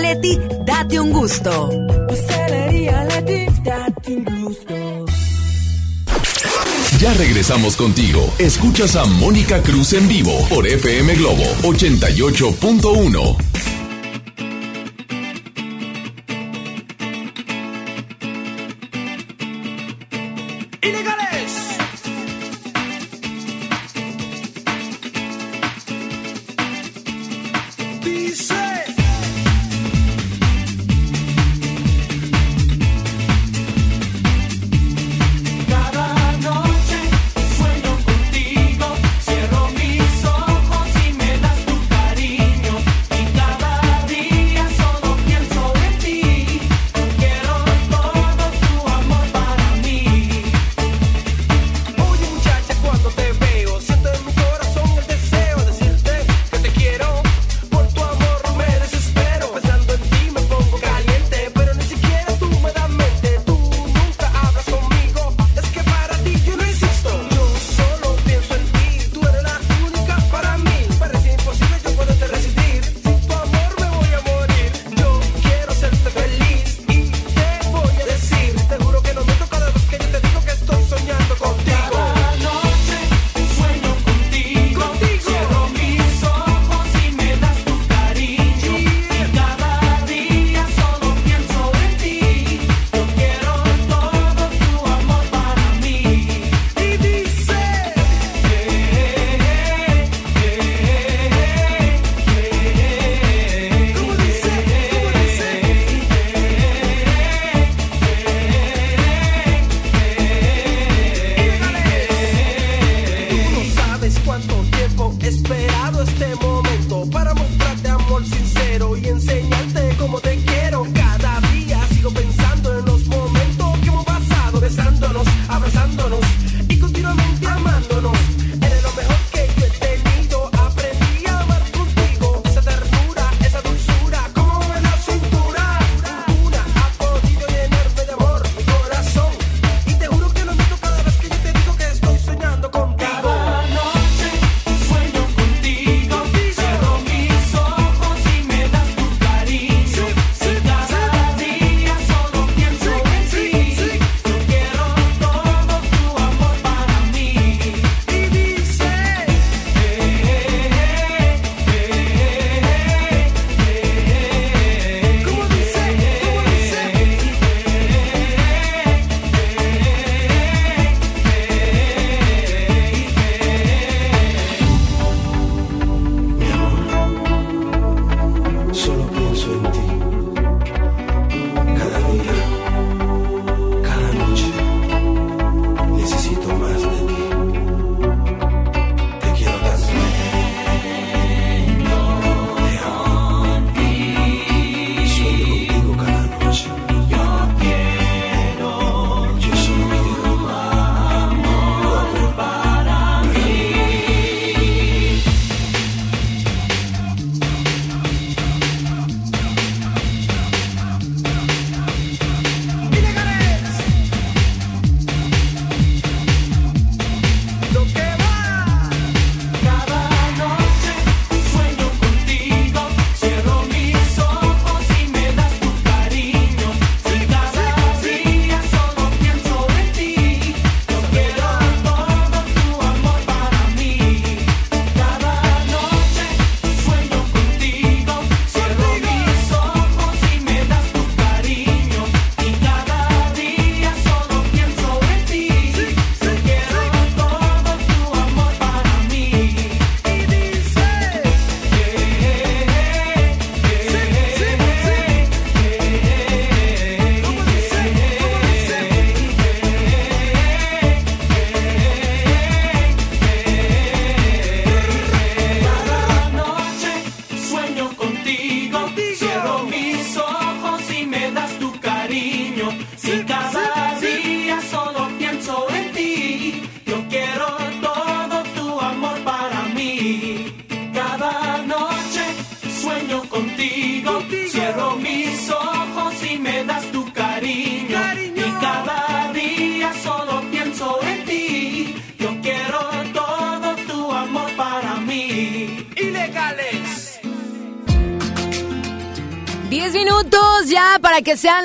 S9: Leti. Date un gusto.
S5: Pastelería Leti, date un gusto.
S2: Ya regresamos contigo. Escuchas a Mónica Cruz en vivo por FM Globo 88.1.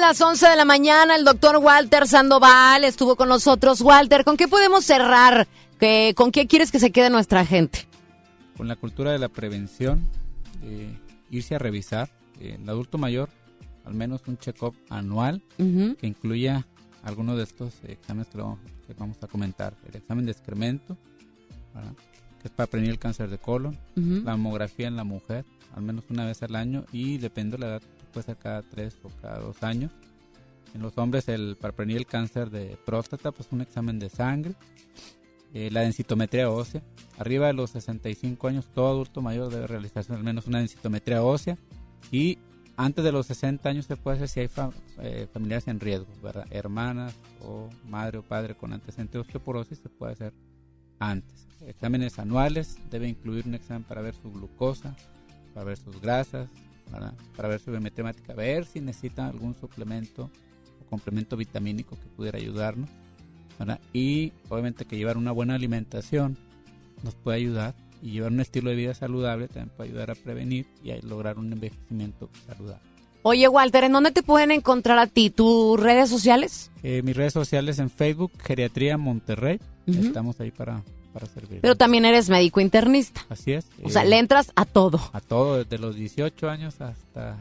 S4: las 11 de la mañana. El doctor Walter Sandoval estuvo con nosotros. Walter, ¿con qué podemos cerrar? ¿Qué, ¿Con qué quieres que se quede nuestra gente?
S6: Con la cultura de la prevención, eh, irse a revisar. Eh, el adulto mayor, al menos un check-up anual que incluya algunos de estos exámenes que, lo- que vamos a comentar. El examen de excremento, ¿verdad? que es para prevenir el cáncer de colon. La mamografía en la mujer, al menos una vez al año. Y depende de la edad, puede ser cada tres o cada dos años. En los hombres, el, para prevenir el cáncer de próstata, pues un examen de sangre. Eh, la densitometría ósea. Arriba de los 65 años, todo adulto mayor debe realizarse al menos una densitometría ósea. Y antes de los 60 años se puede hacer si hay fa- eh, familiares en riesgo, ¿verdad? Hermanas o madre o padre con antecedentes de osteoporosis se puede hacer antes. Exámenes anuales debe incluir un examen para ver su glucosa, para ver sus grasas, ¿verdad? para ver su biometría hemática, ver si necesita algún suplemento o complemento vitamínico que pudiera ayudarnos. ¿verdad? Y obviamente que llevar una buena alimentación nos puede ayudar y llevar un estilo de vida saludable también puede ayudar a prevenir y a lograr un envejecimiento saludable.
S4: Oye, Walter, ¿en dónde te pueden encontrar a ti? ¿Tus redes sociales?
S6: Eh, mis redes sociales en Facebook, Geriatría Monterrey,
S4: Ujú.
S6: estamos ahí para, para servir.
S4: Pero también eres médico internista.
S6: Así es.
S4: O sea,
S6: eh,
S4: le entras a todo.
S6: A todo, desde los 18 años hasta...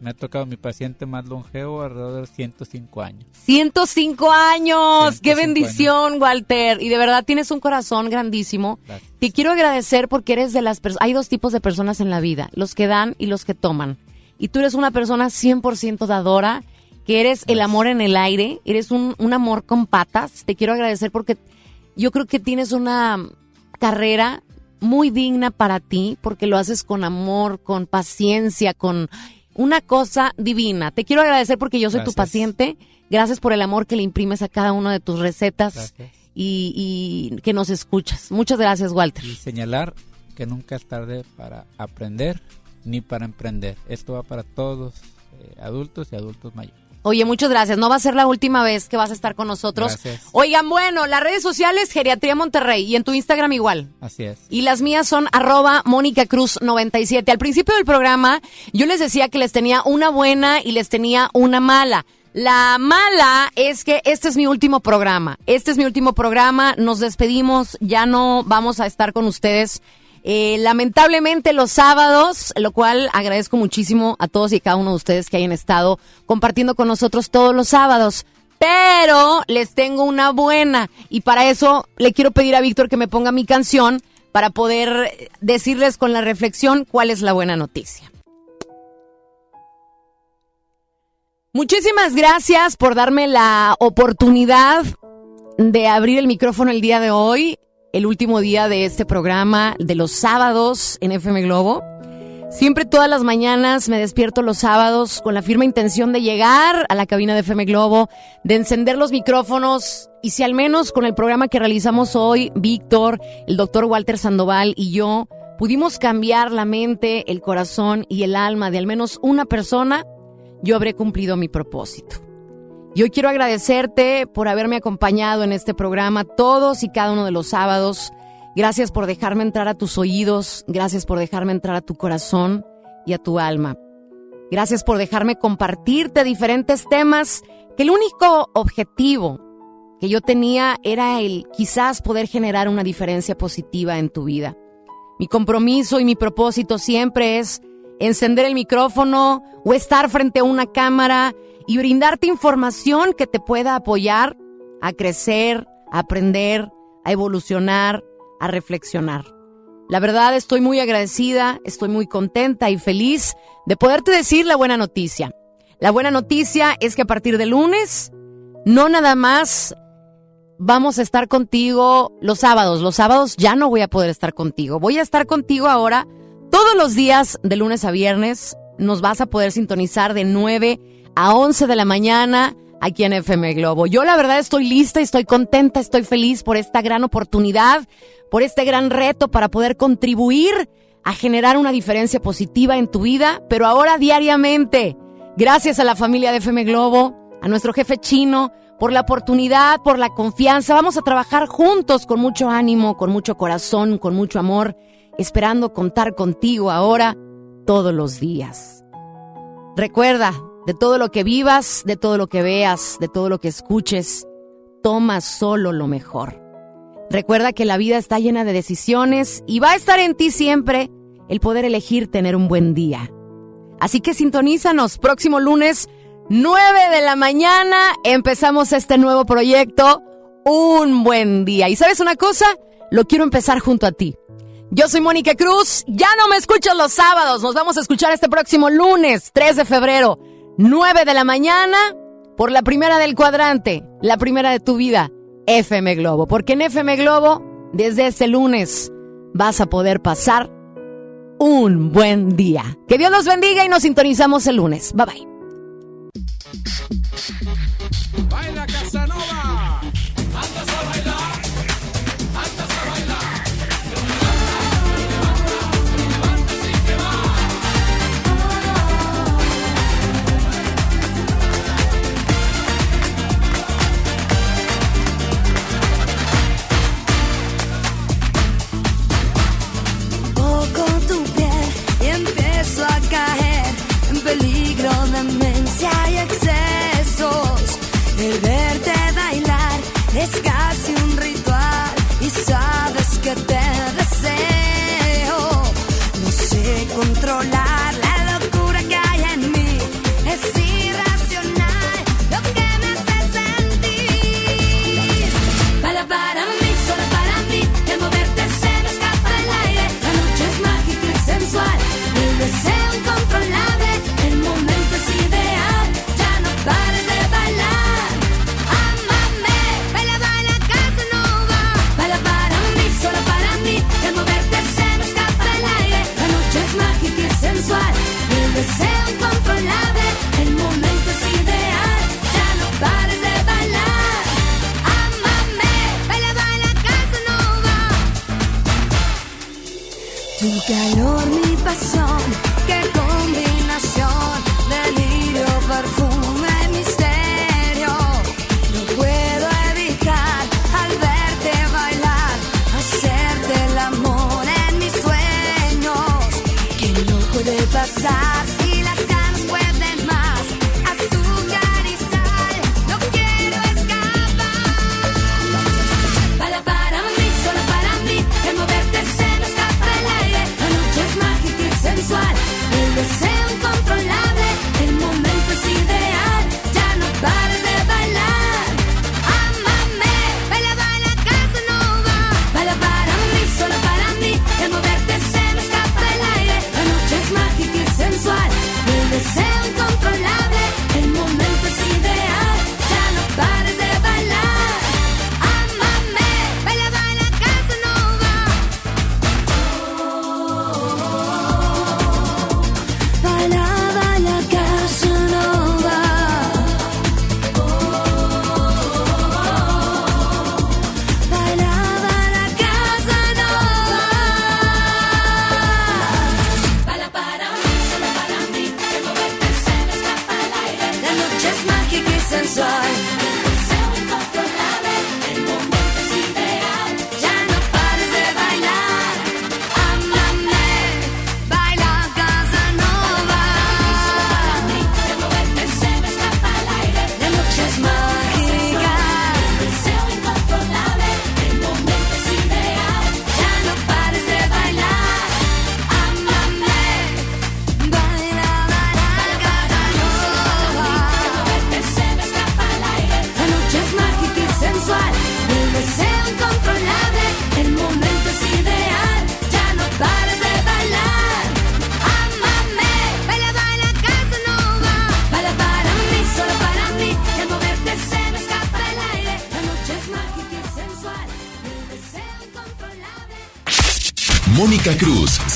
S6: Me ha tocado mi paciente más longevo alrededor de 105 años.
S4: 105 años. ¡Qué
S6: 105
S4: bendición, Walter! Y de verdad tienes un corazón grandísimo. Te quiero agradecer porque eres de las personas... Hay dos tipos de personas en la vida, los que dan y los que toman. Y tú eres una persona 100% dadora, que eres el amor en el aire, eres un, un amor con patas. Te quiero agradecer porque yo creo que tienes una carrera muy digna para ti, porque lo haces con amor, con paciencia, con una cosa divina. Te quiero agradecer porque yo soy tu paciente. Gracias por el amor que le imprimes a cada una de tus recetas
S6: Gracias.
S4: y, y que nos escuchas. Muchas gracias, Walter.
S6: Y señalar que nunca es tarde para aprender ni para emprender. Esto va para todos, eh, adultos y adultos mayores.
S4: Oye, muchas gracias. No va a ser la última vez que vas a estar con nosotros.
S6: Gracias.
S4: Oigan, bueno, las redes sociales, Geriatría Monterrey, y en tu Instagram igual.
S6: Así es.
S4: Y las mías son arroba Mónica Cruz 97. Al principio del programa yo les decía que les tenía una buena y les tenía una mala. La mala es que este es mi último programa. Este es mi último programa. Nos despedimos. Ya no vamos a estar con ustedes. Eh, lamentablemente los sábados, lo cual agradezco muchísimo a todos y cada uno de ustedes que hayan estado compartiendo con nosotros todos los sábados. Pero les tengo una buena y para eso le quiero pedir a Víctor que me ponga mi canción para poder decirles con la reflexión cuál es la buena noticia. Muchísimas gracias por darme la oportunidad de abrir el micrófono el día de hoy, el último día de este programa de los sábados en FM Globo. Siempre todas las mañanas me despierto los sábados con la firme intención de llegar a la cabina de FM Globo, de encender los micrófonos y si al menos con el programa que realizamos hoy, Víctor, el doctor Walter Sandoval y yo pudimos cambiar la mente, el corazón y el alma de al menos una persona, yo habré cumplido mi propósito. Y hoy quiero agradecerte por haberme acompañado en este programa todos y cada uno de los sábados. Gracias por dejarme entrar a tus oídos, gracias por dejarme entrar a tu corazón y a tu alma. Gracias por dejarme compartirte diferentes temas que el único objetivo que yo tenía era el quizás poder generar una diferencia positiva en tu vida. Mi compromiso y mi propósito siempre es encender el micrófono o estar frente a una cámara y brindarte información que te pueda apoyar a crecer, a aprender, a evolucionar, a reflexionar. La verdad estoy muy agradecida, estoy muy contenta y feliz de poderte decir la buena noticia. La buena noticia es que a partir de lunes, no nada más vamos a estar contigo los sábados. Los sábados ya no voy a poder estar contigo. Voy a estar contigo ahora todos los días de lunes a viernes. Nos vas a poder sintonizar de 9 a 11 de la mañana aquí en FM Globo. Yo la verdad estoy lista, estoy contenta, estoy feliz por esta gran oportunidad, por este gran reto para poder contribuir a generar una diferencia positiva en tu vida, pero ahora diariamente. Gracias a la familia de FM Globo, a nuestro jefe chino, por la oportunidad, por la confianza. Vamos a trabajar juntos con mucho ánimo, con mucho corazón, con mucho amor, esperando contar contigo ahora todos los días. Recuerda, de todo lo que vivas, de todo lo que veas, de todo lo que escuches, toma solo lo mejor. Recuerda que la vida está llena de decisiones y va a estar en ti siempre el poder elegir tener un buen día. Así que sintonízanos próximo lunes 9 de la mañana. Empezamos este nuevo proyecto. Un buen día. ¿Y sabes una cosa? Lo quiero empezar junto a ti. Yo soy Mónica Cruz. Ya no me escuchas los sábados. Nos vamos a escuchar este próximo lunes, 3 de febrero, 9 de la mañana, por la primera del cuadrante, la primera de tu vida, FM Globo. Porque en FM Globo, desde este lunes, vas a poder pasar un buen día. Que Dios nos bendiga y nos sintonizamos el lunes. Bye bye.
S5: Baila Casanova.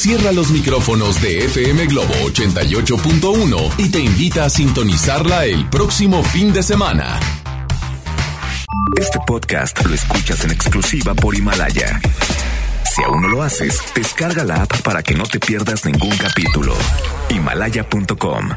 S2: Cierra los micrófonos de FM Globo 88.1 y te invita a sintonizarla el próximo fin de semana.
S35: Este podcast lo escuchas en exclusiva por Himalaya. Si aún no lo haces, descarga la app para que no te pierdas ningún capítulo. Himalaya.com